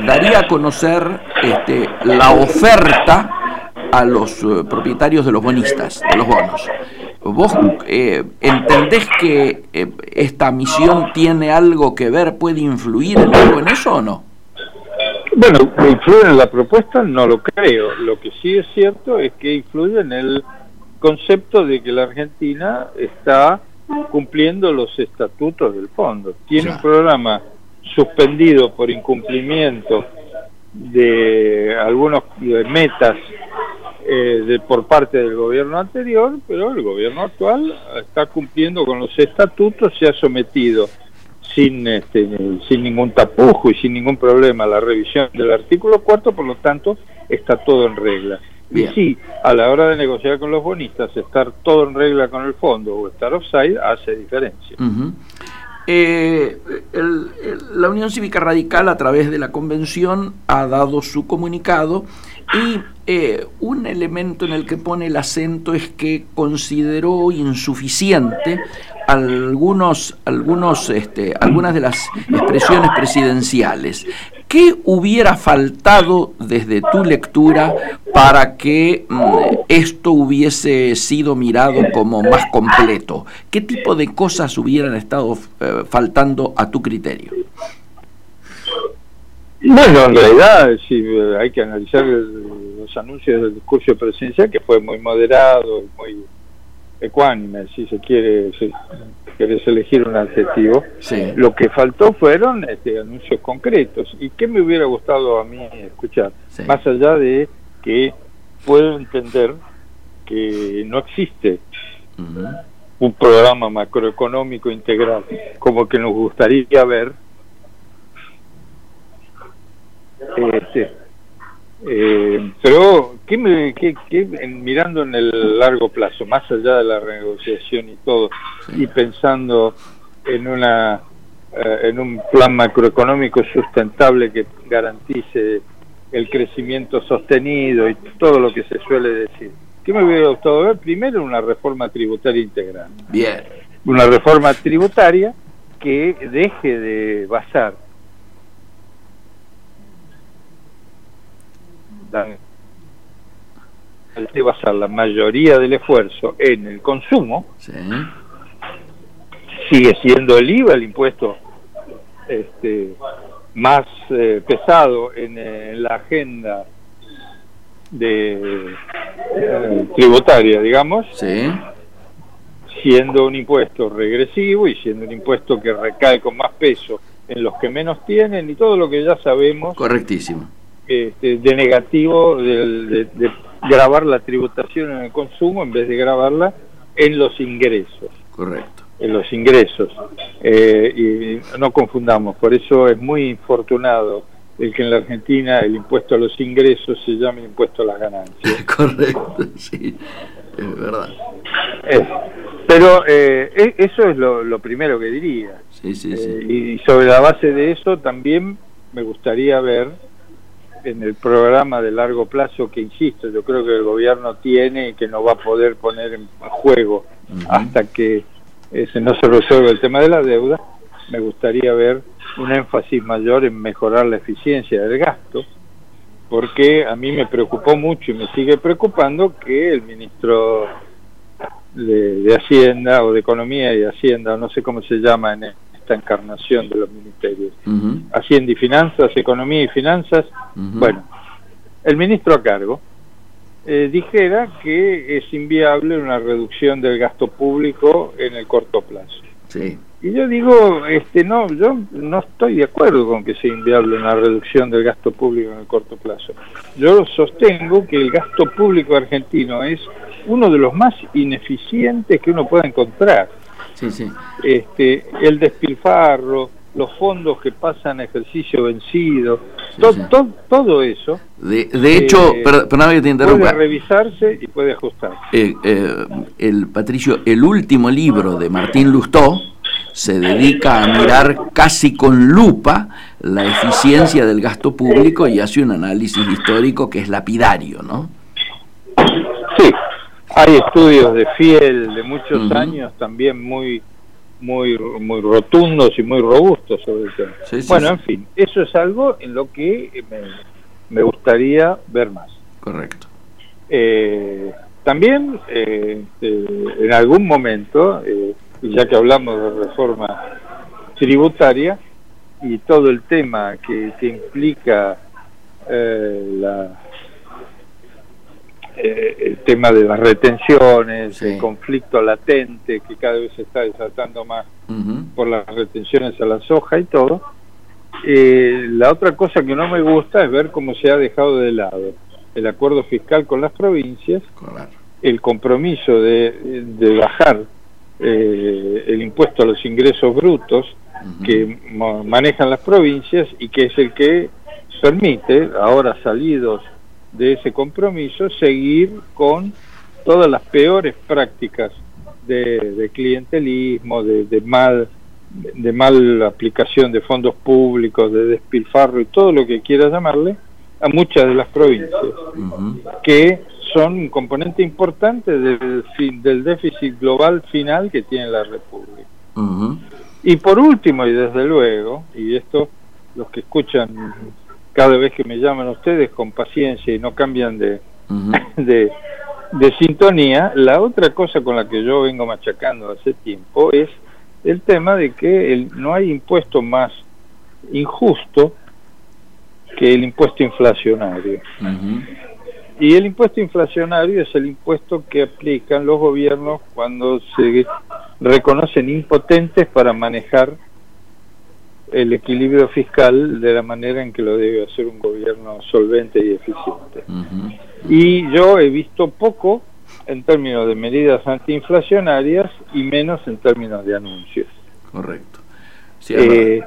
daría a conocer este, la oferta a los eh, propietarios de los bonistas, de los bonos. ¿Vos eh, entendés que esta misión tiene algo que ver, puede influir en algo en eso o no? Bueno, influye en la propuesta no lo creo. Lo que sí es cierto es que influye en el concepto de que la Argentina está cumpliendo los estatutos del fondo. Tiene un programa suspendido por incumplimiento de algunos metas eh, de, por parte del gobierno anterior, pero el gobierno actual está cumpliendo con los estatutos, se ha sometido sin, este, sin ningún tapujo y sin ningún problema a la revisión del artículo cuarto, por lo tanto está todo en regla. Y sí, a la hora de negociar con los bonistas, estar todo en regla con el fondo o estar offside hace diferencia. Eh, la Unión Cívica Radical a través de la convención ha dado su comunicado y eh, un elemento en el que pone el acento es que consideró insuficiente algunos, algunos, este, algunas de las expresiones presidenciales. ¿Qué hubiera faltado desde tu lectura para que mm, esto hubiese sido mirado como más completo? ¿Qué tipo de cosas hubieran estado eh, faltando a tu criterio? Bueno, en realidad sí, hay que analizar los anuncios del discurso presidencial, que fue muy moderado, muy ecuánime, si se quiere, querés elegir un adjetivo. Lo que faltó fueron este, anuncios concretos. ¿Y qué me hubiera gustado a mí escuchar? Más allá de que puedo entender que no existe un programa macroeconómico integral como que nos gustaría ver. Este, eh, pero, ¿qué me, qué, mirando en el largo plazo, más allá de la renegociación y todo, y pensando en una eh, en un plan macroeconómico sustentable que garantice el crecimiento sostenido y todo lo que se suele decir. ¿Qué me hubiera gustado ver? Primero, una reforma tributaria integral. Bien. Una reforma tributaria que deje de basar de basar la mayoría del esfuerzo en el consumo, sigue siendo el IVA el impuesto este, más eh, pesado en, la agenda de eh, tributaria, digamos, siendo un impuesto regresivo y siendo un impuesto que recae con más peso en los que menos tienen y todo lo que ya sabemos. Correctísimo este, de negativo de, grabar la tributación en el consumo en vez de grabarla en los ingresos. Correcto. En los ingresos. Eh, y no confundamos, por eso es muy infortunado el que en la Argentina el impuesto a los ingresos se llame impuesto a las ganancias. Correcto, sí, es verdad. pero eh, e, eso es lo, primero que diría. Sí, sí, sí. Eh, y sobre la base de eso también me gustaría ver en el programa de largo plazo que, insisto, yo creo que el gobierno tiene y que no va a poder poner en juego hasta que ese no se resuelva el tema de la deuda, me gustaría ver un énfasis mayor en mejorar la eficiencia del gasto, porque a mí me preocupó mucho y me sigue preocupando que el ministro de, Hacienda o de Economía y Hacienda, no sé cómo se llama en esta encarnación de los ministerios, Hacienda y Finanzas, Economía y Finanzas, bueno, el ministro a cargo eh, dijera que es inviable una reducción del gasto público en el corto plazo. Sí. Y yo digo, este, no, yo no estoy de acuerdo con que sea inviable una reducción del gasto público en el corto plazo. Yo sostengo que el gasto público argentino es uno de los más ineficientes que uno pueda encontrar. Sí, sí. Este, el despilfarro, los fondos que pasan a ejercicio vencido, todo eso. De, de hecho, eh, perdóname que te interrumpa. Puede revisarse y puede ajustarse. Eh, eh, el Patricio, el último libro de Martín Lustó se dedica a mirar casi con lupa la eficiencia del gasto público y hace un análisis histórico que es lapidario, ¿no? Sí, hay estudios de Fiel de muchos años también muy muy muy rotundos y muy robustos sobre el tema. bueno, en fin, eso es algo en lo que me, gustaría ver más. Correcto. Eh, también eh, este, en algún momento eh, ya que hablamos de reforma tributaria y todo el tema que, implica eh, la, eh, el tema de las retenciones, el conflicto latente que cada vez se está desatando más por las retenciones a la soja y todo. Eh, la otra cosa que no me gusta es ver cómo se ha dejado de lado el acuerdo fiscal con las provincias, el compromiso de, de bajar eh, el impuesto a los ingresos brutos que manejan las provincias y que es el que permite, ahora salidos de ese compromiso, seguir con todas las peores prácticas de, clientelismo, de, mal de mal aplicación de fondos públicos, de despilfarro y todo lo que quiera llamarle, a muchas de las provincias, que son un componente importante del, del déficit global final que tiene la República. Y por último, y desde luego, y esto los que escuchan cada vez que me llaman ustedes con paciencia y no cambian de, de, de, sintonía, la otra cosa con la que yo vengo machacando hace tiempo es el tema de que el, no hay impuesto más injusto que el impuesto inflacionario. Y el impuesto inflacionario es el impuesto que aplican los gobiernos cuando se reconocen impotentes para manejar el equilibrio fiscal de la manera en que lo debe hacer un gobierno solvente y eficiente. Y yo he visto poco en términos de medidas antiinflacionarias y menos en términos de anuncios. Correcto. Eh,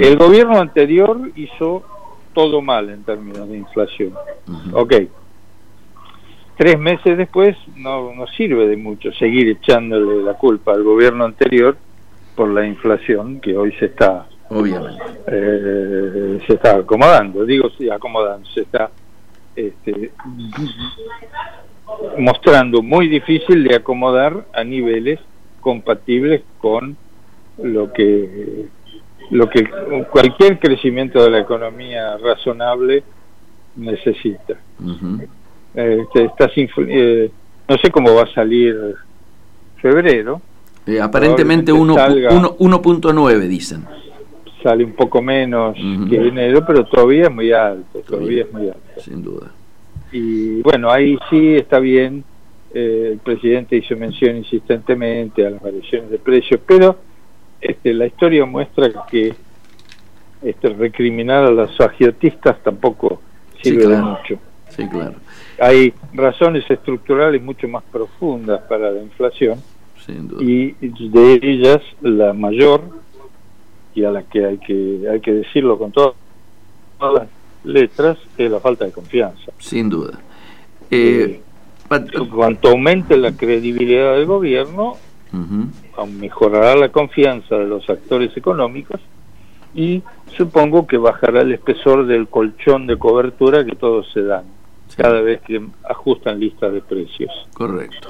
el gobierno anterior hizo todo mal en términos de inflación. Ok, tres meses después no, no sirve de mucho seguir echándole la culpa al gobierno anterior por la inflación que hoy se está obviamente eh, se está acomodando digo sí acomodando se está este, mostrando muy difícil de acomodar a niveles compatibles con lo que lo que cualquier crecimiento de la economía razonable necesita eh, eh, no sé cómo va a salir febrero. Eh, aparentemente 1.9 dicen. Sale un poco menos que enero, pero todavía es muy alto, todavía, es muy alto. Sin duda. Y bueno, ahí sí está bien, el presidente hizo mención insistentemente a las variaciones de precios, pero este, la historia muestra que este, recriminar a los agiotistas tampoco sirve de mucho. Sí, claro hay razones estructurales mucho más profundas para la inflación y de ellas la mayor y a la que hay que hay que decirlo con todas, las letras es la falta de confianza sin duda eh, cuanto aumente la credibilidad del gobierno mejorará la confianza de los actores económicos y supongo que bajará el espesor del colchón de cobertura que todos se dan cada vez que ajustan listas de precios. Correcto.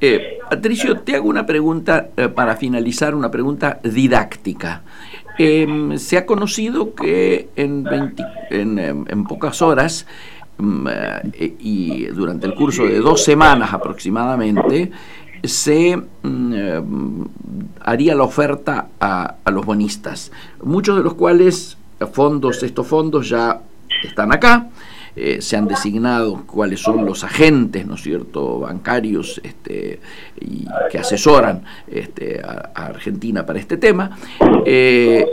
Eh, Patricio, te hago una pregunta eh, para finalizar, una pregunta didáctica. Em, se ha conocido que en, em, en, pocas horas mm, eh, y durante el curso de dos semanas aproximadamente, se em, haría la oferta a, a, los bonistas, muchos de los cuales fondos, estos fondos ya están acá, eh, se han designado cuáles son los agentes, ¿no es cierto?, bancarios este, y que asesoran este, a, Argentina para este tema, eh,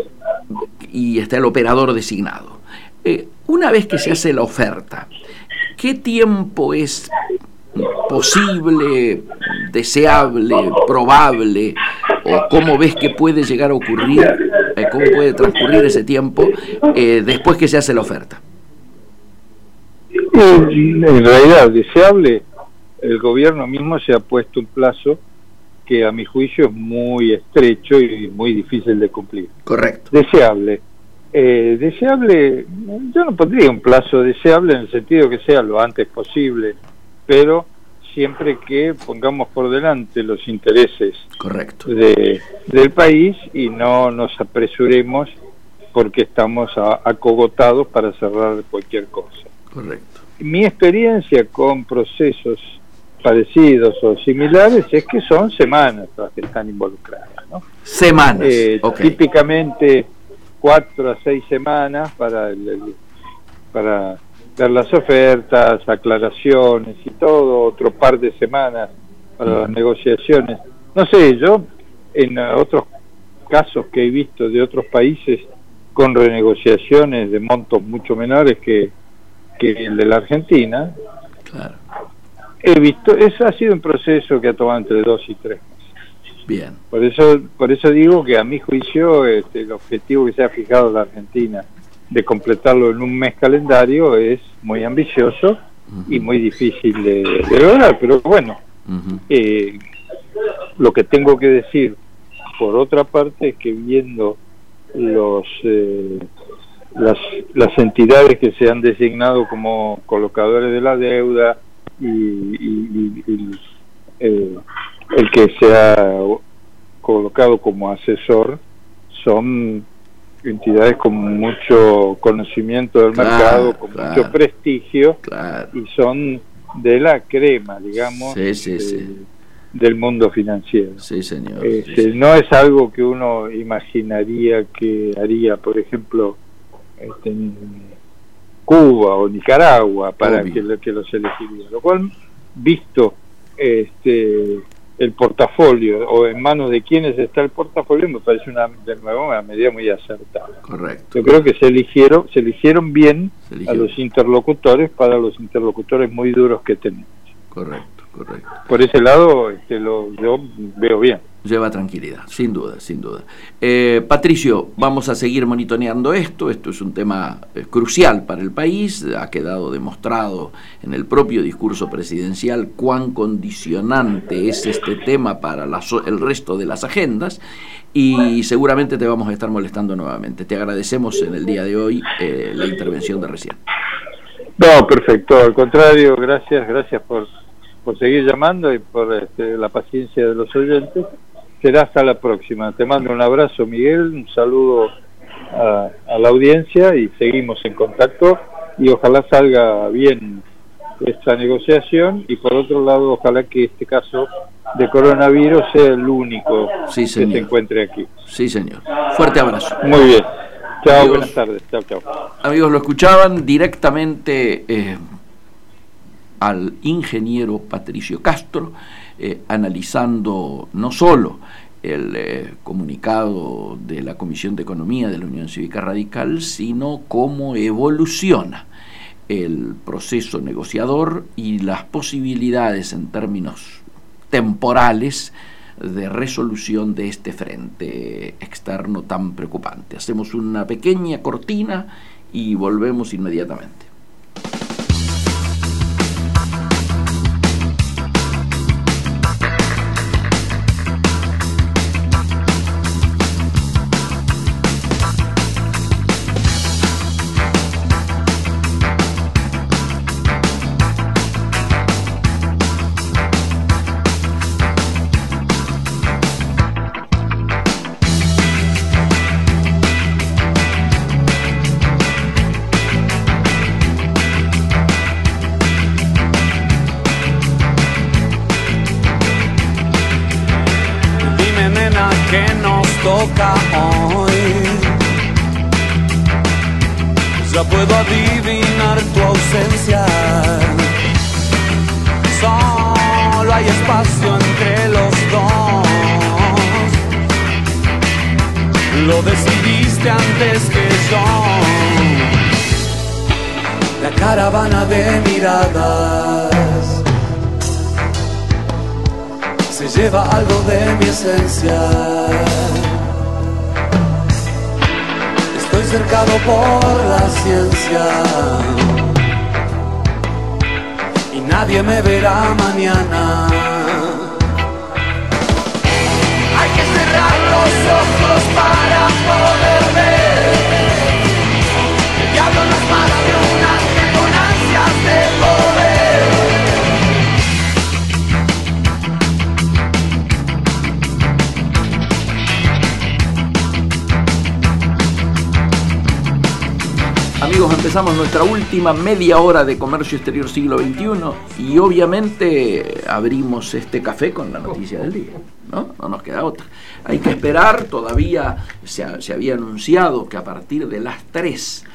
y está el operador designado. Eh, una vez que se hace la oferta, ¿qué tiempo es posible, deseable, probable, o cómo ves que puede llegar a ocurrir, cómo puede transcurrir ese tiempo después que se hace la oferta? En realidad, deseable, el gobierno mismo se ha puesto un plazo que a mi juicio es muy estrecho y muy difícil de cumplir. Correcto. Deseable. Eh, deseable, yo no pondría un plazo deseable en el sentido que sea lo antes posible, pero siempre que pongamos por delante los intereses Correcto. De, del país y no nos apresuremos porque estamos acogotados para cerrar cualquier cosa. Correcto mi experiencia con procesos parecidos o similares es que son semanas las que están involucradas. ¿no? Semanas. Eh, típicamente cuatro a seis semanas para, para dar las ofertas, aclaraciones y todo, otro par de semanas para las negociaciones. No sé, yo en otros casos que he visto de otros países con renegociaciones de montos mucho menores que que el de la Argentina, he visto, eso ha sido un proceso que ha tomado entre dos y tres meses. Bien. Por eso, por eso digo que a mi juicio este, el objetivo que se ha fijado la Argentina de completarlo en un mes calendario es muy ambicioso y muy difícil de, lograr, pero bueno, eh, lo que tengo que decir por otra parte es que viendo los eh, las, las entidades que se han designado como colocadores de la deuda y, eh, el que se ha colocado como asesor son entidades con mucho conocimiento del mercado, con mucho prestigio y son de la crema, digamos, del mundo financiero. Sí, señor. Este, no es algo que uno imaginaría que haría, por ejemplo, este, Cuba o Nicaragua para que, que, los elegiría. Lo cual, visto este, el portafolio o en manos de quienes está el portafolio, me parece una, de nuevo, una medida muy acertada. Correcto. Yo creo que se eligieron, se eligieron bien a los interlocutores para los interlocutores muy duros que tenemos. Correcto, correcto. Por ese lado, este, lo, yo veo bien lleva tranquilidad, sin duda, sin duda. Eh, Patricio, vamos a seguir monitoreando esto, esto es un tema eh, crucial para el país, ha quedado demostrado en el propio discurso presidencial cuán condicionante es este tema para el resto de las agendas y seguramente te vamos a estar molestando nuevamente. Te agradecemos en el día de hoy eh, la intervención de recién. No, perfecto, al contrario, gracias, gracias por, por seguir llamando y por este, la paciencia de los oyentes será hasta la próxima. Te mando un abrazo, Miguel, un saludo a, la audiencia y seguimos en contacto y ojalá salga bien esta negociación y por otro lado ojalá que este caso de coronavirus sea el único que se encuentre aquí. Sí, señor. Fuerte abrazo. Muy bien. Chao, buenas tardes. Chao, chao. Amigos, lo escuchaban directamente eh, al ingeniero Patricio Castro. Eh, analizando no solo el eh, comunicado de la Comisión de Economía de la Unión Cívica Radical, sino cómo evoluciona el proceso negociador y las posibilidades en términos temporales de resolución de este frente externo tan preocupante. Hacemos una pequeña cortina y volvemos inmediatamente. Empezamos nuestra última media hora de Comercio Exterior Siglo XXI y obviamente abrimos este café con la noticia del día. ¿no? No nos queda otra. Hay que esperar, todavía se, se había anunciado que a partir de las 3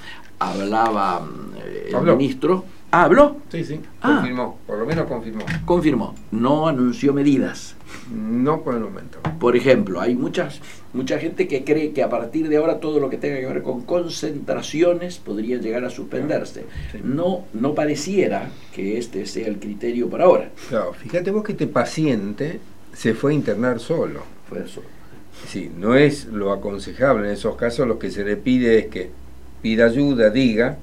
hablaba mm, el Habló. ministro. Ah, ¿habló? Sí, sí, Ah. confirmó, por lo menos confirmó. Confirmó, no anunció medidas. No por el momento. Por ejemplo, hay muchas, mucha gente que cree que a partir de ahora todo lo que tenga que ver con concentraciones podría llegar a suspenderse. No, no pareciera que este sea el criterio por ahora. Claro, fíjate vos que este paciente se fue a internar solo. Fue eso. Sí, no es lo aconsejable en esos casos, lo que se le pide es que pida ayuda, diga,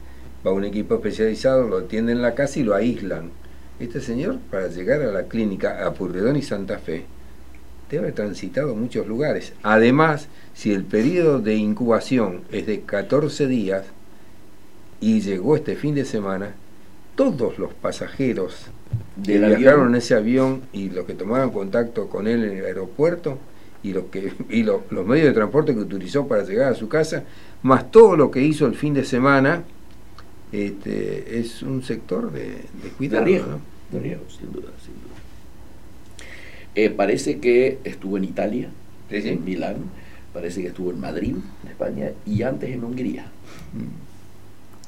va un equipo especializado, lo atiende en la casa y lo aíslan. Este señor, para llegar a la clínica a Purredón y Santa Fe, debe haber transitado muchos lugares. Además, si el periodo de incubación es de 14 días y llegó este fin de semana, todos los pasajeros que Del avión. viajaron en ese avión y los que tomaron contacto con él en el aeropuerto y los que y lo- los medios de transporte que utilizó para llegar a su casa, más todo lo que hizo el fin de semana, este, es un sector de, de cuidado. de riesgo, ¿no? de riesgo, sin duda, sin duda. Eh, parece que estuvo en Italia, Sí, sí. en Milán, parece que estuvo en Madrid, en España, y antes en Hungría.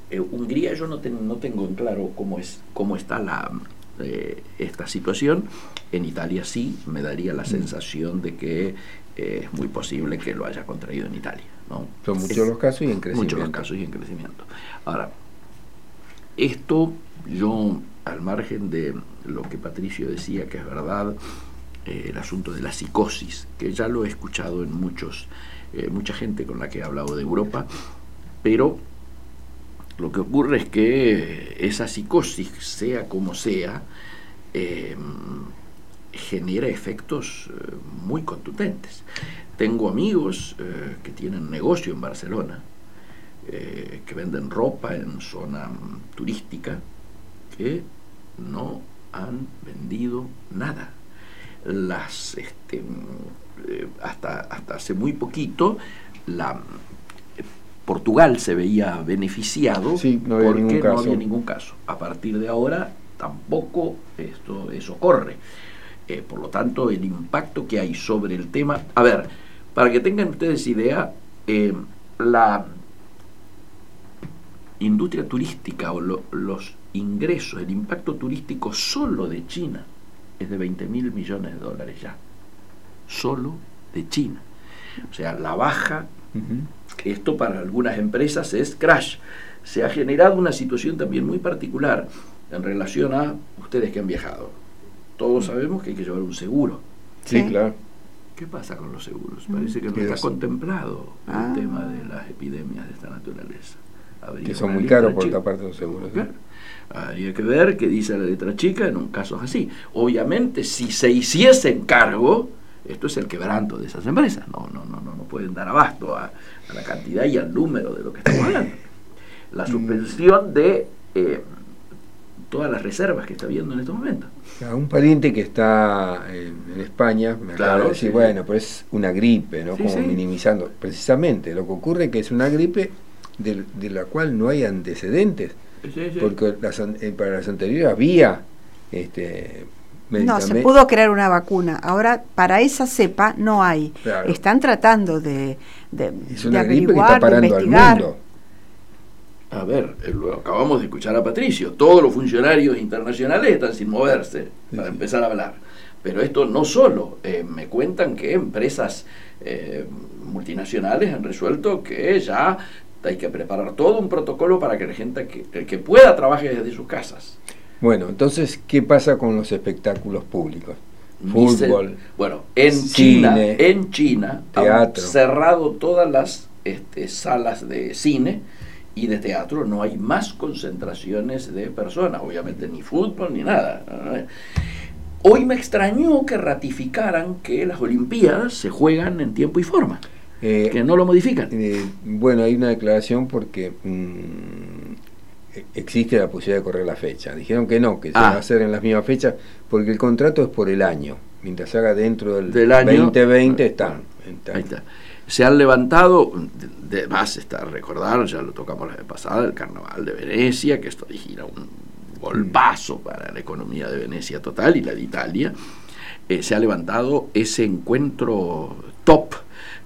Eh, Hungría yo no, ten- no tengo en claro cómo, es, cómo está la, eh, esta situación. En Italia sí, me daría la sensación de que es muy posible que lo haya contraído en Italia. ¿no? Son muchos Es- los casos y en Muchos crecimiento. los casos y en crecimiento. Ahora, esto yo, al margen de lo que Patricio decía, que es verdad, eh, el asunto de la psicosis, que ya lo he escuchado en muchos, eh, mucha gente con la que he hablado de Europa, pero lo que ocurre es que esa psicosis, sea como sea, eh, genera efectos muy contundentes. Tengo amigos que tienen negocio en Barcelona, eh, que venden ropa en zona mm, turística, que no han vendido nada. Las, este, mm, eh, hasta, hasta hace muy poquito, la, eh, Portugal se veía beneficiado Sí, no había porque ningún no había ningún caso. A partir de ahora tampoco esto, eso corre. Eh, por lo tanto, el impacto que hay sobre el tema... A ver, para que tengan ustedes idea, eh, la industria turística o lo- los ingresos, el impacto turístico solo de China es de 20 mil millones de dólares ya. Solo de China. O sea, la baja, esto para algunas empresas es crash. Se ha generado una situación también muy particular en relación a ustedes que han viajado. Todos sabemos que hay que llevar un seguro. Sí, claro. ¿Qué pasa con los seguros? Parece que no Que está contemplado Ah. el tema de las epidemias de esta naturaleza. Habría Que son muy caros por otra parte los seguros. ¿sí? Claro. Habría que ver qué dice la letra chica en un caso así. Obviamente, si se hiciesen cargo, esto es el quebranto de esas empresas. No, no, no, no, no pueden dar abasto a, a la cantidad y al número de lo que estamos hablando. La suspensión de eh, todas las reservas que está habiendo en estos momentos. A un pariente que está en, en España me acaba Claro, de decir, sí, bueno, pues es una gripe, ¿no? Sí, Como minimizando. Precisamente, lo que ocurre es que es una gripe de, la cual no hay antecedentes, Sí, sí. porque las an- eh, para las anteriores había este, No, se pudo crear una vacuna. Ahora, para esa cepa no hay. Están tratando de, de, de averiguar, de investigar. A ver, eh, lo acabamos de escuchar a Patricio. Todos los funcionarios internacionales están sin moverse para empezar a hablar. Pero esto no solo. Eh, me cuentan que empresas eh, multinacionales han resuelto que ya hay que preparar todo un protocolo para que la gente que, que pueda trabaje desde sus casas. Bueno, entonces, ¿qué pasa con los espectáculos públicos? Fútbol. Bueno, en China, en China han cerrado todas las este, salas de cine y de teatro no hay más concentraciones de personas, obviamente ni fútbol ni nada. Hoy me extrañó que ratificaran que las Olimpiadas se juegan en tiempo y forma, eh, que no lo modifican. Eh, bueno, hay una declaración porque mm, existe la posibilidad de correr la fecha. Dijeron que no, que se va a ah. hacer en las mismas fechas, porque el contrato es por el año. Mientras se haga dentro del, año, 2020 están. Ahí está se han levantado, de, más está recordar, ya lo tocamos la vez pasada, el carnaval de Venecia, que esto originó un golpazo para la economía de Venecia total y la de Italia, eh, se ha levantado ese encuentro top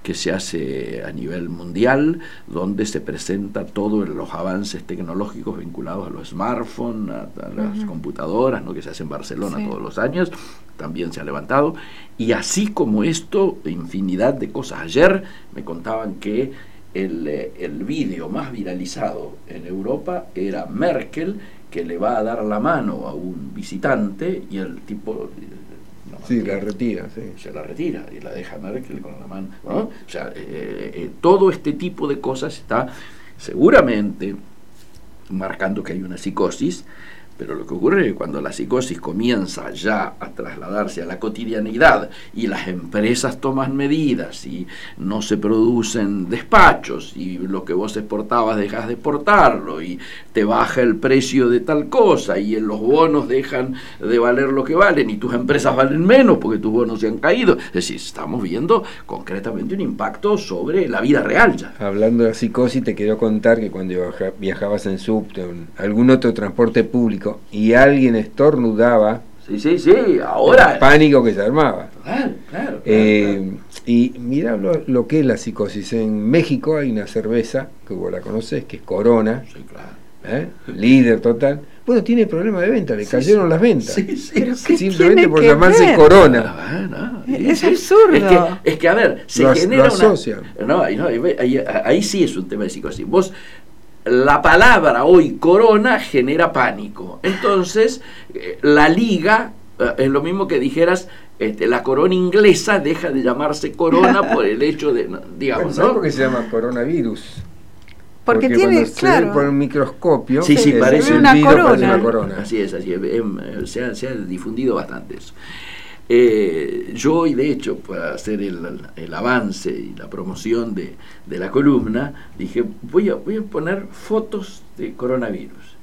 que se hace a nivel mundial, donde se presenta todos los avances tecnológicos vinculados a los smartphones, a, las computadoras, ¿no? que se hace en Barcelona todos los años, también se ha levantado. Y así como esto, infinidad de cosas. Ayer me contaban que el, eh, el vídeo más viralizado en Europa era Merkel, que le va a dar la mano a un visitante y el tipo Sí, la retira, sí. Se la retira y la deja Merkel con la mano. O sea, eh, eh, todo este tipo de cosas está seguramente marcando que hay una psicosis pero lo que ocurre es que cuando la psicosis comienza ya a trasladarse a la cotidianidad y las empresas toman medidas y no se producen despachos y lo que vos exportabas dejas de exportarlo y te baja el precio de tal cosa y en los bonos dejan de valer lo que valen y tus empresas valen menos porque tus bonos se han caído. Es decir, estamos viendo concretamente un impacto sobre la vida real ya. Hablando de la psicosis, te quiero contar que cuando viajabas en subte o en algún otro transporte público, y alguien estornudaba. Sí, sí, sí, ahora. El pánico que se armaba. Eh, y mira lo, que es la psicosis. En México hay una cerveza, que vos la conoces, que es Corona. ¿eh? Líder total. Bueno, tiene problema de venta, le cayeron las ventas. Simplemente por llamarse Corona. Ah, es absurdo. Es que, a ver, se genera una. ahí, ahí, sí es un tema de psicosis. Vos la palabra hoy corona genera pánico. Entonces, eh, la liga eh, es lo mismo que dijeras, este, la corona inglesa deja de llamarse corona por el hecho de, digamos, ¿no? por qué se llama coronavirus? Porque, tiene, claro. por un microscopio, sí, sí, parece una, corona. Así es, así es, em, se, ha, se ha difundido bastante eso. Eh, yo hoy, de hecho, para hacer el, avance y la promoción de, la columna, dije, voy a, voy a poner fotos de coronavirus.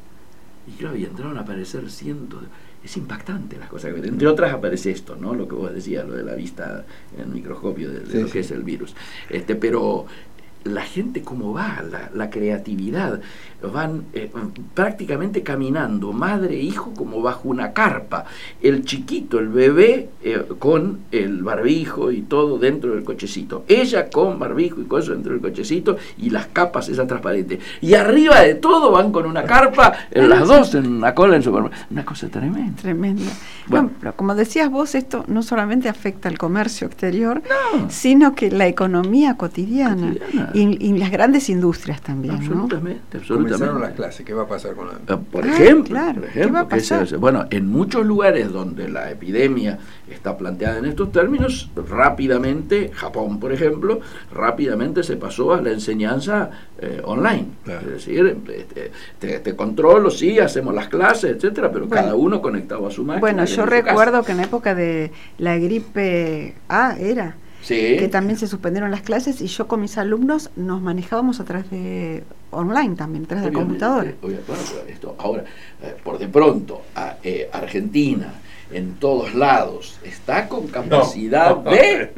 Y claro, y entraron a aparecer cientos Es impactante las cosas que Entre otras aparece esto, ¿no? Lo que vos decías, lo de la vista en el microscopio de, lo que es el virus. Este, pero la gente cómo va, la, creatividad, van eh, prácticamente caminando, madre e hijo como bajo una carpa, el chiquito, el bebé eh, con el barbijo y todo dentro del cochecito, ella con barbijo y cosas dentro del cochecito y las capas esas transparentes, y arriba de todo van con una carpa, en las dos en una cola en supermercado, una cosa tremenda. Tremenda. Bueno, pero como decías vos, esto no solamente afecta al comercio exterior, sino que la economía cotidiana. Y, las grandes industrias también. Absolutamente, absolutamente. las clases, ¿qué va a pasar con la... Ah, por ejemplo, bueno, en muchos lugares donde la epidemia está planteada en estos términos, rápidamente, Japón por ejemplo, rápidamente se pasó a la enseñanza eh, online. Es decir, este, te, controlo, sí, hacemos las clases, etcétera, pero cada uno conectado a su máquina. Bueno, yo recuerdo que en época de la gripe A era que también se suspendieron las clases y yo con mis alumnos nos manejábamos a través de online también, a través del computador. ahora, eh, por de pronto, a, eh, Argentina en todos lados está con capacidad de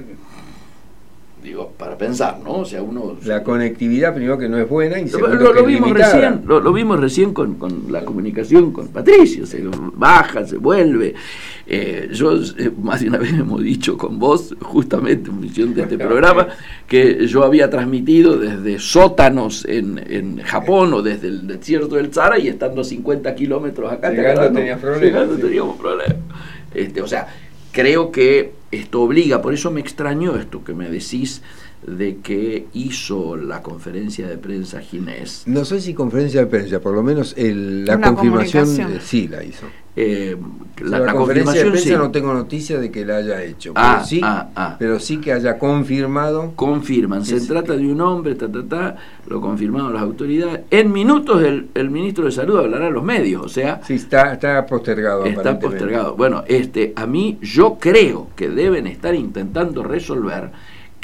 digo, para pensar, ¿no? O sea, uno... La conectividad, primero que no es buena y segundo lo, vimos recién, lo, lo vimos recién con, con la comunicación con Patricio, se baja, se vuelve. Eh, yo eh, más de una vez hemos dicho con vos, justamente en función de este programa, que yo había transmitido desde sótanos en, en Japón o desde el desierto del Sahara y estando a 50 kilómetros acá. ¿te Llegando no? tenías problemas, Llegando sí. teníamos problemas. Este, o sea, creo que esto obliga, por eso me extrañó esto que me decís de que hizo la conferencia de prensa Ginés. No sé si conferencia de prensa, por lo menos el- la Una confirmación eh, sí la hizo. Eh, la, la, la conferencia de prensa sí. no tengo noticia de que la haya hecho, Ah, pero, sí, ah, ah. pero sí que haya confirmado. confirman, se trata de un hombre, ta, ta, ta, lo confirmaron las autoridades. En minutos el, el ministro de Salud hablará a los medios, o sea, Sí, está, está postergado. está postergado. Bueno, este, a mí yo creo que deben estar intentando resolver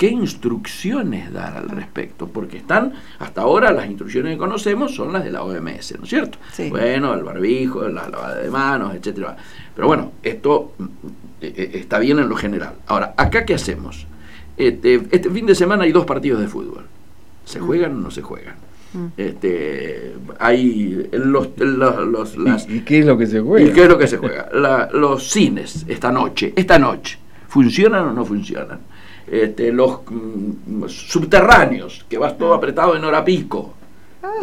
qué instrucciones dar al respecto, porque están, hasta ahora las instrucciones que conocemos son las de la OMS, ¿no es cierto? Sí. Bueno, el barbijo, la lavada de manos, etcétera. Pero bueno, esto mm, eh, eh, está bien en lo general. Ahora, ¿acá qué hacemos? Este, este fin de semana hay dos partidos de fútbol. ¿Se juegan o no se juegan? Este, hay los, los- los- las, ¿Y qué es lo que se juega? ¿Y qué es lo que se juega? La- los cines esta noche, esta noche, ¿funcionan o no funcionan? Este, los mm, subterráneos, que vas todo apretado en hora pico,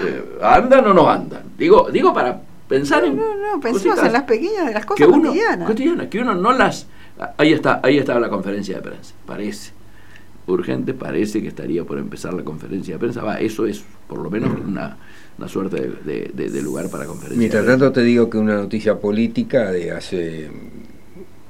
eh, ¿andan o no andan? Digo, digo para pensar en No, no, pensemos cositas en las pequeñas de las que cosas uno, cotidianas. cotidianas, que uno no las... Ahí está, ahí estaba la conferencia de prensa, parece. Urgente, parece que estaría por empezar la conferencia de prensa. Va, eso es por lo menos una, una suerte de, de- de- de lugar para conferencia. Mientras de prensa. tanto te digo que una noticia política de hace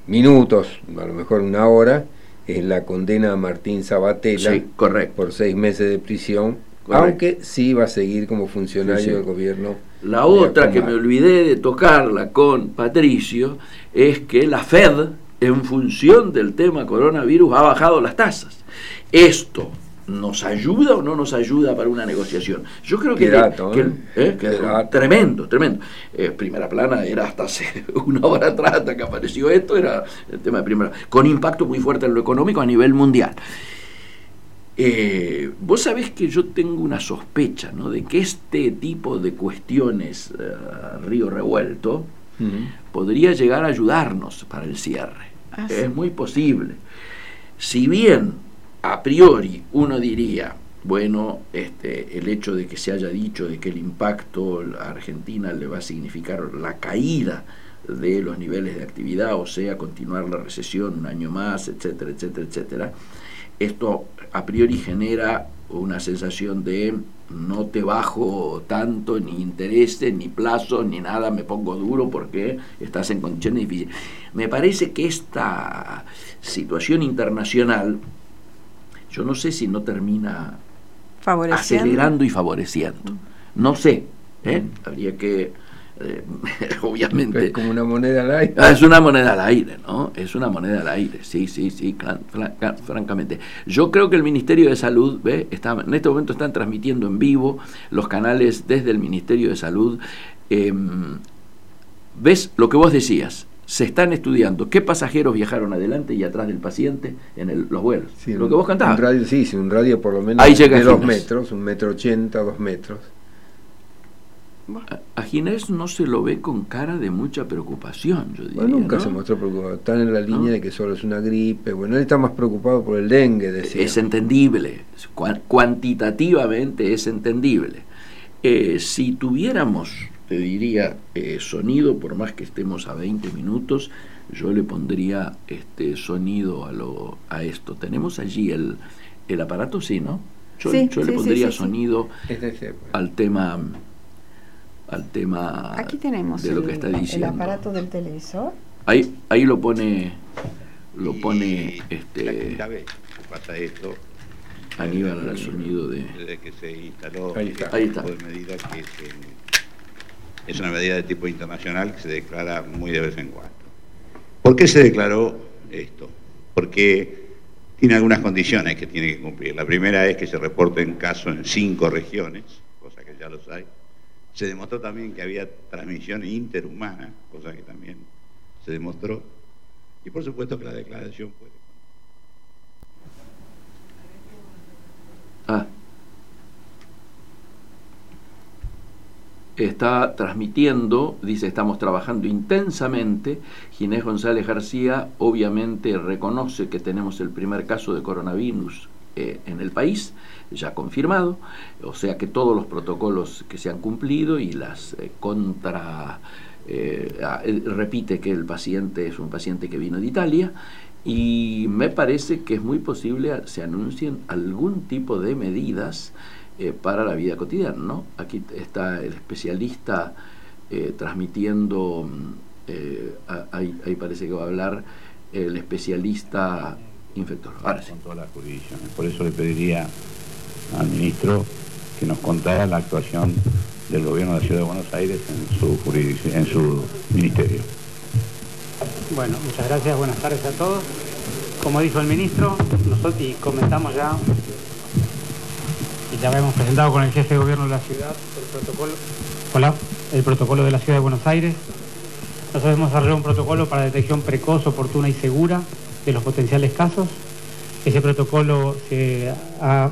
minutos, a lo mejor una hora, es la condena a Martín Sabatella Sí, correcto. por seis meses de prisión, Correcto. aunque sí va a seguir como funcionario Sí, sí. del gobierno. La otra que me olvidé de tocarla con Patricio es que la Fed, en función del tema coronavirus, ha bajado las tasas. ¿Esto nos ayuda o no nos ayuda para una negociación? Yo creo que... Qué dato, que- ¿eh? ¿eh? Que- dato. tremendo, tremendo. Eh, primera plana era hasta hace una hora atrás, hasta que apareció esto, era el tema de primera con impacto muy fuerte en lo económico a nivel mundial. Eh, vos sabés que yo tengo una sospecha ¿no? de que este tipo de cuestiones, eh, río revuelto, podría llegar a ayudarnos para el cierre. Ah, sí. es muy posible. Si bien a priori uno diría, bueno, este, el hecho de que se haya dicho de que el impacto a Argentina le va a significar la caída de los niveles de actividad, o sea, continuar la recesión un año más, etcétera, etcétera, etcétera, esto a priori genera una sensación de no te bajo tanto ni intereses, ni plazos, ni nada, me pongo duro porque estás en condiciones difíciles. Me parece que esta situación internacional, yo no sé si no termina acelerando y favoreciendo. No sé, ¿eh? habría que, eh, obviamente... Es como una moneda al aire. Ah, es una moneda al aire, ¿no? Es una moneda al aire, sí, sí, sí, fran- francamente. Yo creo que el Ministerio de Salud, ¿ve? Está, en este momento están transmitiendo en vivo los canales desde el Ministerio de Salud. em, ¿Ves lo que vos decías? Se están estudiando qué pasajeros viajaron adelante y atrás del paciente en el- los vuelos. Sí, lo un- que vos cantabas. Un radio, sí, sí, un radio por lo menos Ahí llega de dos metros, un metro ochenta, dos metros. A- A Ginés no se lo ve con cara de mucha preocupación, yo diría. Bueno, nunca ¿no? se mostró preocupado. Están en la línea No. de que solo es una gripe. Bueno, él está más preocupado por el dengue, decía. Es entendible, Cuan- cuantitativamente es entendible. Eh, si tuviéramos, te diría, eh, sonido, por más que estemos a 20 minutos, yo le pondría este sonido a, lo, a esto. Tenemos allí el, el aparato, sí, ¿no? Yo, Sí, yo sí, le pondría sí, sí. sonido Este, este, pues. al tema al tema Aquí tenemos de lo el, que está el diciendo. aparato del televisor. Ahí, ahí lo pone lo pone La este vez que pasa esto, Aníbal al sonido de desde que se instaló Ahí está. este Ahí está. tipo de medida que es, en- es una medida de tipo internacional que se declara muy de vez en cuando. ¿Por qué se declaró esto? Porque tiene algunas condiciones que tiene que cumplir. La primera es que se reporten casos en cinco regiones, cosa que ya los hay. Se demostró también que había transmisión interhumana, cosa que también se demostró. Y por supuesto que la declaración fue Ah. Está transmitiendo, dice, estamos trabajando intensamente. Ginés González García obviamente reconoce que tenemos el primer caso de coronavirus eh, en el país, ya confirmado, o sea que todos los protocolos que se han cumplido y las eh, contra... Eh, repite que el paciente es un paciente que vino de Italia y me parece que es muy posible se anuncien algún tipo de medidas para la vida cotidiana. ¿no? Aquí está el especialista transmitiendo, ahí, ahí, parece que va a hablar el especialista infector. Ahora sí. Con todas las jurisdicciones. Por eso le pediría al ministro que nos contara la actuación del gobierno de la Ciudad de Buenos Aires en su, en su ministerio. Bueno, muchas gracias, buenas tardes a todos. Como dijo el ministro, nosotros y comentamos ya, ya habíamos presentado con el jefe de gobierno de la ciudad el protocolo, el protocolo de la Ciudad de Buenos Aires. Nosotros hemos desarrollado un protocolo para detección precoz, oportuna y segura de los potenciales casos. Ese protocolo se ha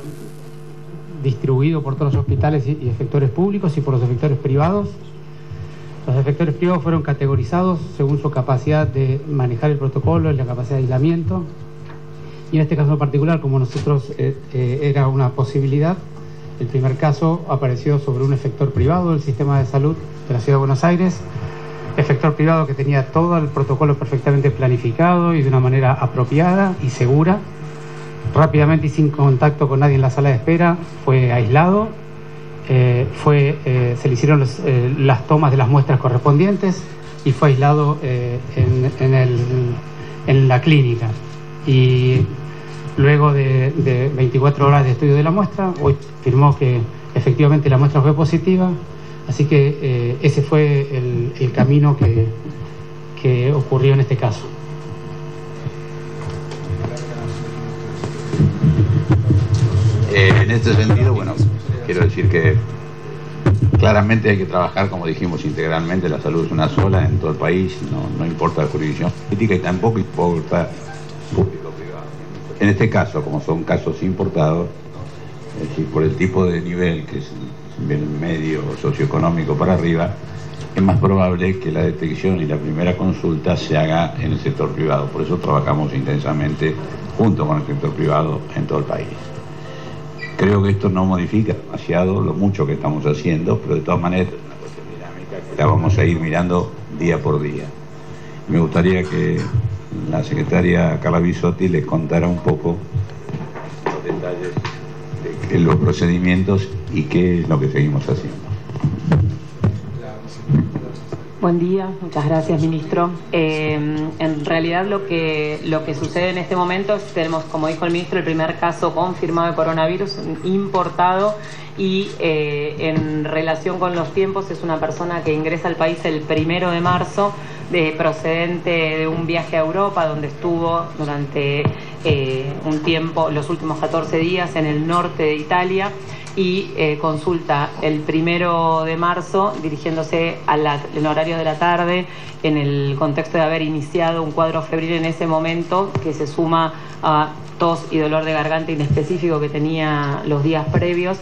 distribuido por todos los hospitales y efectores públicos y por los efectores privados. Los efectores privados fueron categorizados según su capacidad de manejar el protocolo y la capacidad de aislamiento. Y en este caso en particular, como nosotros eh, eh, era una posibilidad, el primer caso apareció sobre un efector privado del sistema de salud de la Ciudad de Buenos Aires, efector privado que tenía todo el protocolo perfectamente planificado y de una manera apropiada y segura. Rápidamente y sin contacto con nadie en la sala de espera, fue aislado, eh, fue, eh, se le hicieron eh, las tomas de las muestras correspondientes y fue aislado en, el, en, la clínica. Y luego de, de 24 horas de estudio de la muestra, hoy firmó que efectivamente la muestra fue positiva, Así que eh, ese fue el, camino que, ocurrió en este caso. Eh, en este sentido, bueno, quiero decir que claramente hay que trabajar, como dijimos, integralmente. La salud es una sola en todo el país, no, importa la jurisdicción política y tampoco importa. En este caso, como son casos importados, es decir, por el tipo de nivel que es medio socioeconómico para arriba, es más probable que la detección y la primera consulta se haga en el sector privado. Por eso trabajamos intensamente junto con el sector privado en todo el país. Creo que esto no modifica demasiado lo mucho que estamos haciendo, pero de todas maneras es una cuestión dinámica que la vamos a ir mirando día por día. Me gustaría que la secretaria Carla Bisotti les contara un poco los detalles de los procedimientos y qué es lo que seguimos haciendo. Buen día, muchas gracias ministro. Eh, en realidad lo que, lo que sucede en este momento es tenemos, como dijo el ministro, el primer caso confirmado de coronavirus importado y eh, en relación con los tiempos es una persona que ingresa al país el primero de marzo de, procedente de un viaje a Europa donde estuvo durante eh, un tiempo, los últimos 14 días en el norte de Italia y eh, consulta el primero de marzo dirigiéndose al horario de la tarde en el contexto de haber iniciado un cuadro febril en ese momento que se suma a tos y dolor de garganta inespecífico que tenía los días previos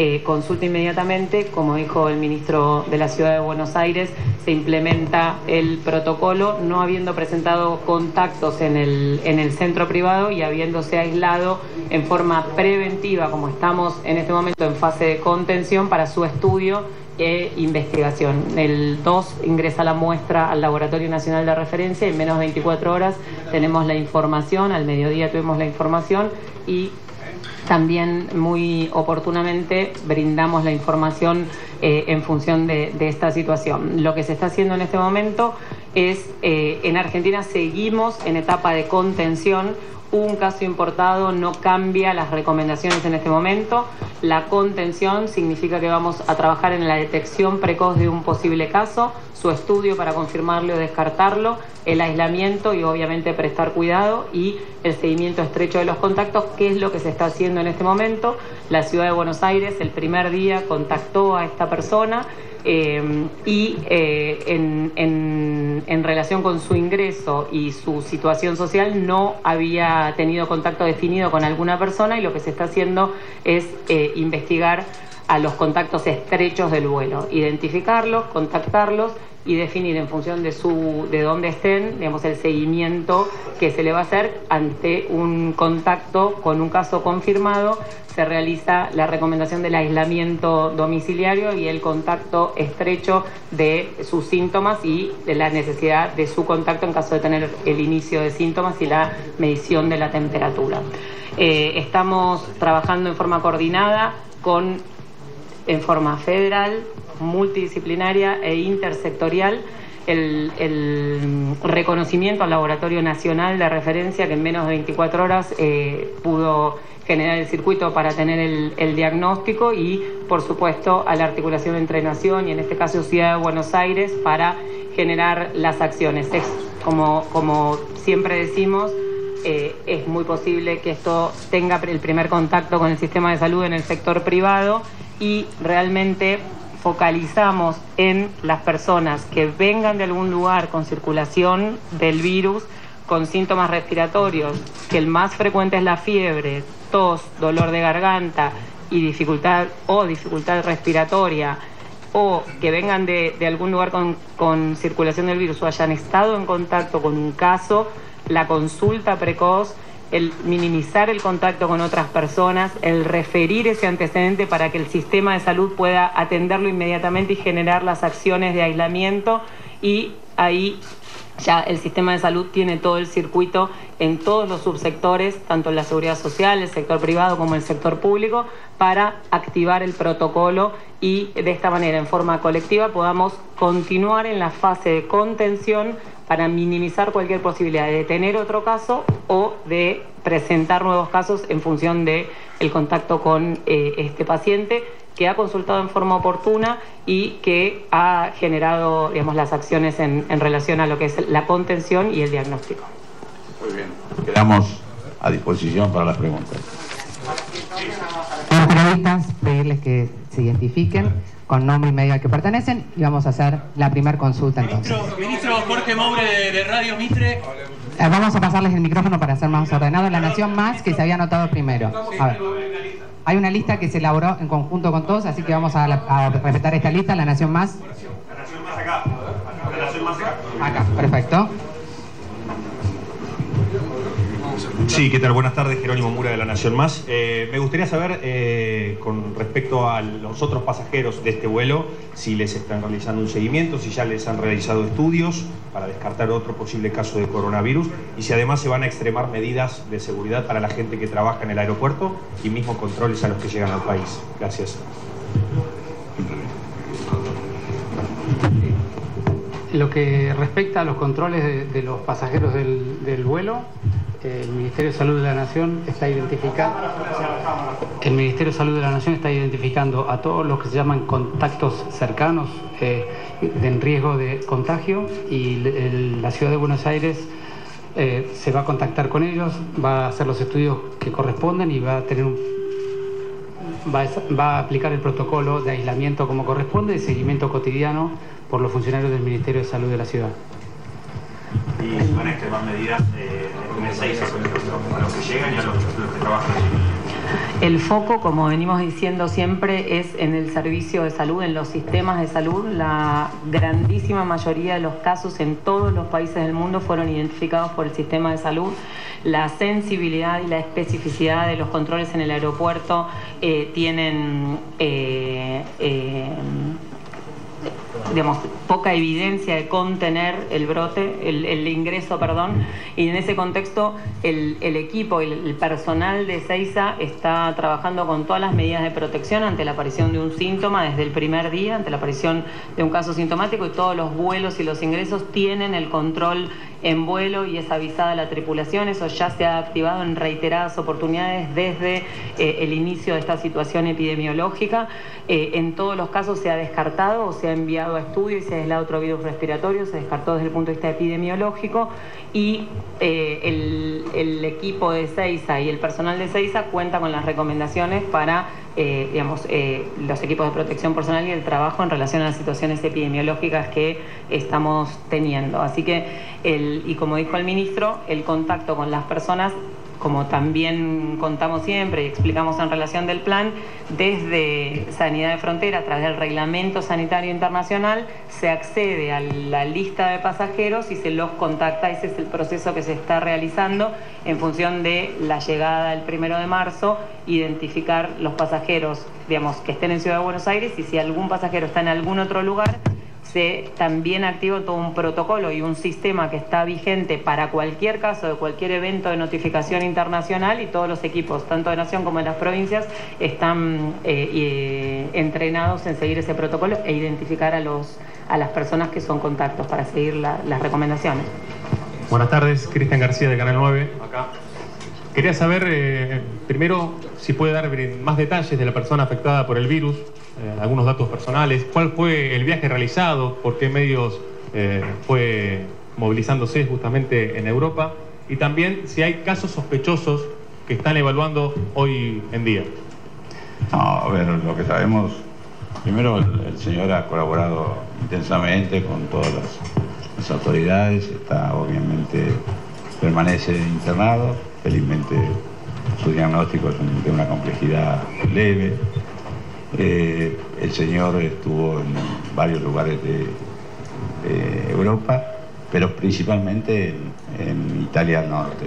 eh, consulta inmediatamente, como dijo el ministro de la Ciudad de Buenos Aires, se implementa el protocolo, no habiendo presentado contactos en el, en el centro privado y habiéndose aislado en forma preventiva, como estamos en este momento en fase de contención, para su estudio e investigación. El 2 ingresa la muestra al Laboratorio Nacional de Referencia en menos de 24 horas tenemos la información, al mediodía tuvimos la información y también muy oportunamente brindamos la información eh, en función de, esta situación. Lo que se está haciendo en este momento es, eh, en Argentina seguimos en etapa de contención, un caso importado no cambia las recomendaciones en este momento. La contención significa que vamos a trabajar en la detección precoz de un posible caso, su estudio para confirmarlo o descartarlo, el aislamiento y obviamente prestar cuidado y el seguimiento estrecho de los contactos, que es lo que se está haciendo en este momento. La ciudad de Buenos Aires el primer día contactó a esta persona Eh, y en, en- en relación con su ingreso y su situación social no había tenido contacto definido con alguna persona y lo que se está haciendo es eh, investigar a los contactos estrechos del vuelo, identificarlos, contactarlos y definir en función de su de dónde estén, digamos el seguimiento que se le va a hacer ante un contacto con un caso confirmado, se realiza la recomendación del aislamiento domiciliario y el contacto estrecho de sus síntomas y de la necesidad de su contacto en caso de tener el inicio de síntomas y la medición de la temperatura. Eh, estamos trabajando en forma coordinada con en forma federal, multidisciplinaria e intersectorial el, reconocimiento al Laboratorio Nacional de Referencia que en menos de 24 horas eh, pudo generar el circuito para tener el, el diagnóstico y, por supuesto, a la articulación entre Nación y, en este caso, Ciudad de Buenos Aires para generar las acciones. Es, como, como siempre decimos, eh, es muy posible que esto tenga el primer contacto con el sistema de salud en el sector privado y realmente focalizamos en las personas que vengan de algún lugar con circulación del virus, con síntomas respiratorios, que el más frecuente es la fiebre, tos, dolor de garganta y dificultad o dificultad respiratoria, o que vengan de, de algún lugar con, con circulación del virus o hayan estado en contacto con un caso, la consulta precoz, el minimizar el contacto con otras personas, el referir ese antecedente para que el sistema de salud pueda atenderlo inmediatamente y generar las acciones de aislamiento. Y ahí ya el sistema de salud tiene todo el circuito en todos los subsectores, tanto en la seguridad social, el sector privado como el sector público, para activar el protocolo y de esta manera, en forma colectiva, podamos continuar en la fase de contención para minimizar cualquier posibilidad de tener otro caso o de presentar nuevos casos en función de el contacto con eh, este paciente que ha consultado en forma oportuna y que ha generado digamos, las acciones en, en relación a lo que es la contención y el diagnóstico. Muy bien. Quedamos a disposición para las preguntas. Periodistas pedirles que se identifiquen con nombre y medio al que pertenecen y vamos a hacer la primera consulta entonces. Ministro Jorge Moure de, de Radio Mitre. Eh, Vamos a pasarles el micrófono para ser más ordenado. La Nación Más que se había anotado primero. A ver. Hay una lista que se elaboró en conjunto con todos, así que vamos a, la- a respetar esta lista. La Nación Más. Acá, perfecto. Sí, ¿qué tal? Buenas tardes, Jerónimo Mura de La Nación Más. Eh, me gustaría saber, eh, con respecto a los otros pasajeros de este vuelo, si les están realizando un seguimiento, si ya les han realizado estudios para descartar otro posible caso de coronavirus y si además se van a extremar medidas de seguridad para la gente que trabaja en el aeropuerto y mismo controles a los que llegan al país. Gracias. Lo que respecta a los controles de, de los pasajeros del, del vuelo, el Ministerio de Salud de la Nación está identificando el Ministerio de Salud de la Nación está identificando a todos los que se llaman contactos cercanos eh, en riesgo de contagio y la Ciudad de Buenos Aires eh, se va a contactar con ellos, va a hacer los estudios que corresponden y va a tener va va a aplicar el protocolo de aislamiento como corresponde y seguimiento cotidiano por los funcionarios del Ministerio de Salud de la ciudad. Y si van a extremar medidas eh, en 6 a los que llegan y a los, los que trabajan allí. El foco, como venimos diciendo siempre, es en el servicio de salud, en los sistemas de salud. La grandísima mayoría de los casos en todos los países del mundo fueron identificados por el sistema de salud. La sensibilidad y la especificidad de los controles en el aeropuerto eh, tienen eh, eh, digamos, poca evidencia de contener el brote, el, ingreso, perdón, y en ese contexto el, equipo, el, el personal de CEISA está trabajando con todas las medidas de protección ante la aparición de un síntoma desde el primer día, ante la aparición de un caso sintomático y todos los vuelos y los ingresos tienen el control en vuelo y es avisada la tripulación, eso ya se ha activado en reiteradas oportunidades desde eh, el inicio de esta situación epidemiológica. Eh, en todos los casos se ha descartado o se ha enviado a estudio y se ha aislado otro virus respiratorio, se descartó desde el punto de vista epidemiológico y eh, el, el equipo de CEISA y el personal de CEISA cuenta con las recomendaciones para eh, digamos, eh, los equipos de protección personal y el trabajo en relación a las situaciones epidemiológicas que estamos teniendo. Así que, el, y como dijo el ministro, el contacto con las personas como también contamos siempre y explicamos en relación del plan, desde Sanidad de Frontera, a través del Reglamento Sanitario Internacional, se accede a la lista de pasajeros y se los contacta. Ese es el proceso que se está realizando en función de la llegada del primero de marzo, identificar los pasajeros, digamos, que estén en Ciudad de Buenos Aires y si algún pasajero está en algún otro lugar, se también activó todo un protocolo y un sistema que está vigente para cualquier caso de cualquier evento de notificación internacional y todos los equipos, tanto de Nación como de las provincias, están eh, eh, entrenados en seguir ese protocolo e identificar a, los, a las personas que son contactos para seguir las recomendaciones. Buenas tardes, Cristian García de Canal 9, acá. Quería saber, eh, primero, si puede dar más detalles de la persona afectada por el virus, eh, algunos datos personales, cuál fue el viaje realizado, por qué medios eh, fue movilizándose justamente en Europa y también si hay casos sospechosos que están evaluando hoy en día. No, a ver, lo que sabemos, primero el, señor ha colaborado intensamente con todas las, autoridades, está obviamente, permanece internado, felizmente su diagnóstico es de una complejidad leve, eh, el señor estuvo en varios lugares de, Europa, pero principalmente en, Italia al norte.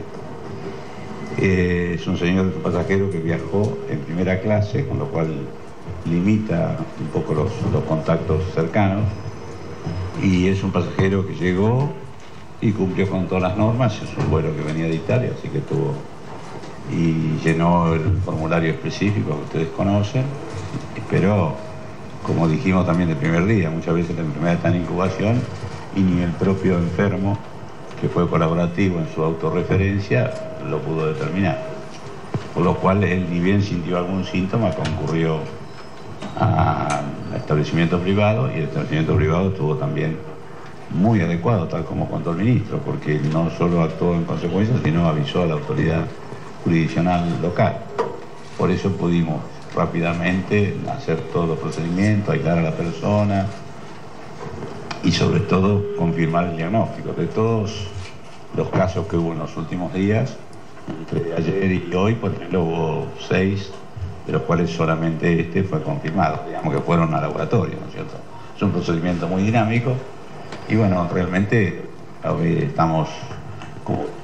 Eh, es un señor pasajero que viajó en primera clase, con lo cual limita un poco los, los contactos cercanos. Y es un pasajero que llegó y cumplió con todas las normas. Es un vuelo que venía de Italia, así que tuvo y llenó el formulario específico que ustedes conocen pero como dijimos también el primer día, muchas veces la enfermedad está en incubación y ni el propio enfermo, que fue colaborativo en su autorreferencia, lo pudo determinar. Por lo cual él, ni bien sintió algún síntoma, concurrió al establecimiento privado y el establecimiento privado estuvo también muy adecuado, tal como contó el ministro, porque no solo actuó en consecuencia, sino avisó a la autoridad jurisdiccional local. Por eso pudimos rápidamente hacer todos los procedimientos, aislar a la persona y sobre todo confirmar el diagnóstico. De todos los casos que hubo en los últimos días, entre ayer y hoy, por ejemplo, hubo seis, de los cuales solamente este fue confirmado, digamos que fueron a laboratorio, ¿no es cierto? Es un procedimiento muy dinámico y bueno, realmente estamos,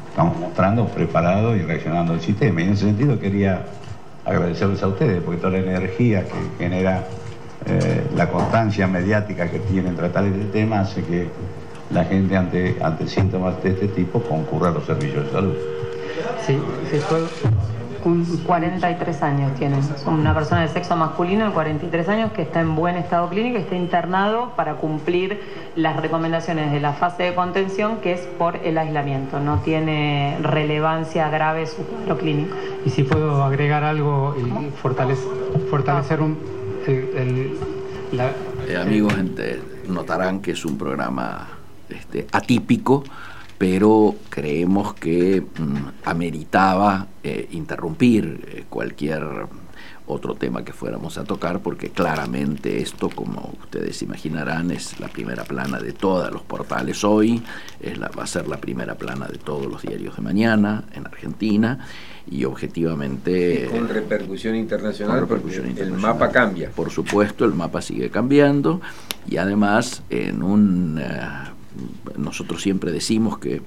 estamos mostrando, preparados y reaccionando al sistema. Y en ese sentido quería agradecerles a ustedes, porque toda la energía que genera eh, la constancia mediática que tienen tratar este tema hace que la gente ante, ante síntomas de este tipo concurra a los servicios de salud. 43 años tiene. Una persona de sexo masculino de 43 años que está en buen estado clínico y está internado para cumplir las recomendaciones de la fase de contención que es por el aislamiento. No tiene relevancia grave su cuadro clínico. Y si puedo agregar algo y fortalecer, fortalecer un, el, eh, amigos, notarán que es un programa este, atípico pero creemos que mm, ameritaba eh, interrumpir eh, cualquier otro tema que fuéramos a tocar, porque claramente esto, como ustedes imaginarán, es la primera plana de todos los portales hoy, es la, va a ser la primera plana de todos los diarios de mañana en Argentina, y objetivamente... con repercusión internacional, repercusión el mapa cambia. Por supuesto, el mapa sigue cambiando, y además en un... Eh, nosotros siempre decimos que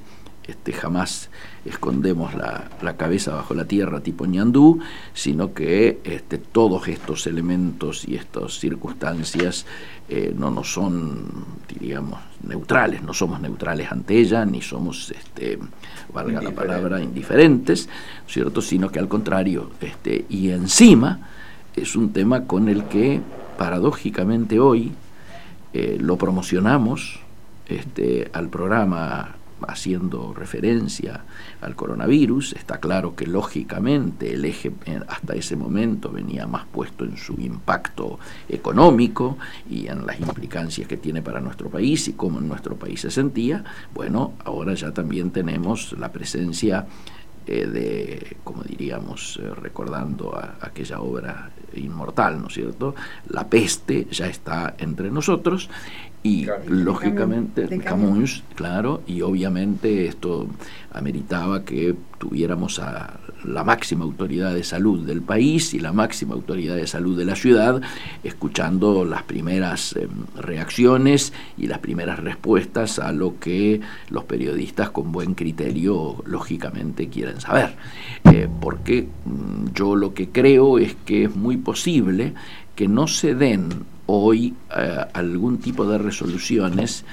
este, jamás escondemos la, cabeza bajo la tierra tipo ñandú, sino que este, todos estos elementos y estas circunstancias eh, no nos son, diríamos, neutrales, no somos neutrales ante ella, ni somos, este, valga la palabra, indiferentes, ¿cierto? sino que al contrario, este, y encima es un tema con el que paradójicamente hoy eh, lo promocionamos, este, al programa haciendo referencia al coronavirus. Está claro que lógicamente el eje eh, hasta ese momento venía más puesto en su impacto económico y en las implicancias que tiene para nuestro país y cómo en nuestro país se sentía. Bueno, ahora ya también tenemos la presencia eh, de, como diríamos, eh, recordando a, aquella obra inmortal, ¿no es cierto? La peste ya está entre nosotros y lógicamente, Camus, claro, y obviamente esto ameritaba que tuviéramos a la máxima autoridad de salud del país y la máxima autoridad de salud de la ciudad, escuchando las primeras em, reacciones y las primeras respuestas a lo que los periodistas con buen criterio lógicamente quieren saber. Eh, porque mm, yo lo que creo es que es muy posible que no se den hoy eh, algún tipo de resoluciones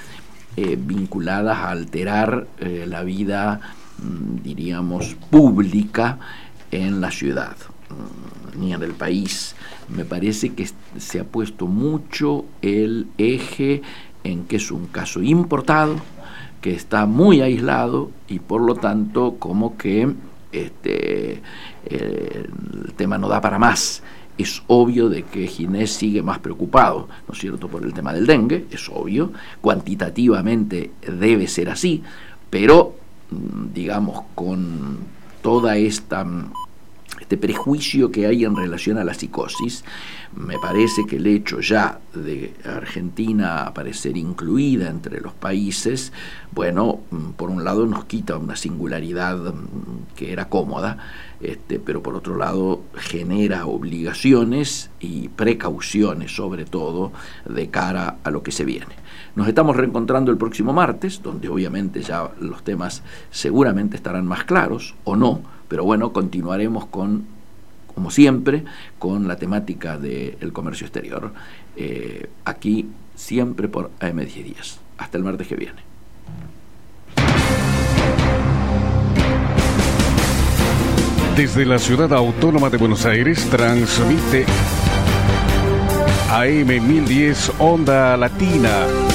eh, vinculadas a alterar eh, la vida, mm, diríamos, pública en la ciudad mm, ni en el país. Me parece que se ha puesto mucho el eje en que es un caso importado, que está muy aislado y por lo tanto como que este, el tema no da para más es obvio de que Ginés sigue más preocupado, ¿no es cierto?, por el tema del dengue, es obvio, cuantitativamente debe ser así, pero, mm, digamos, con toda esta este prejuicio que hay en relación a la psicosis, me parece que el hecho ya de Argentina aparecer incluida entre los países, bueno, mm, por un lado nos quita una singularidad mm, que era cómoda, este, pero por otro lado genera obligaciones y precauciones sobre todo de cara a lo que se viene. Nos estamos reencontrando el próximo martes, donde obviamente ya los temas seguramente estarán más claros o no, pero bueno, continuaremos con, como siempre, con la temática del comercio exterior. Eh, aquí siempre por AM1010. Hasta el martes que viene. Desde la ciudad autónoma de Buenos Aires transmite AM1010 Onda Latina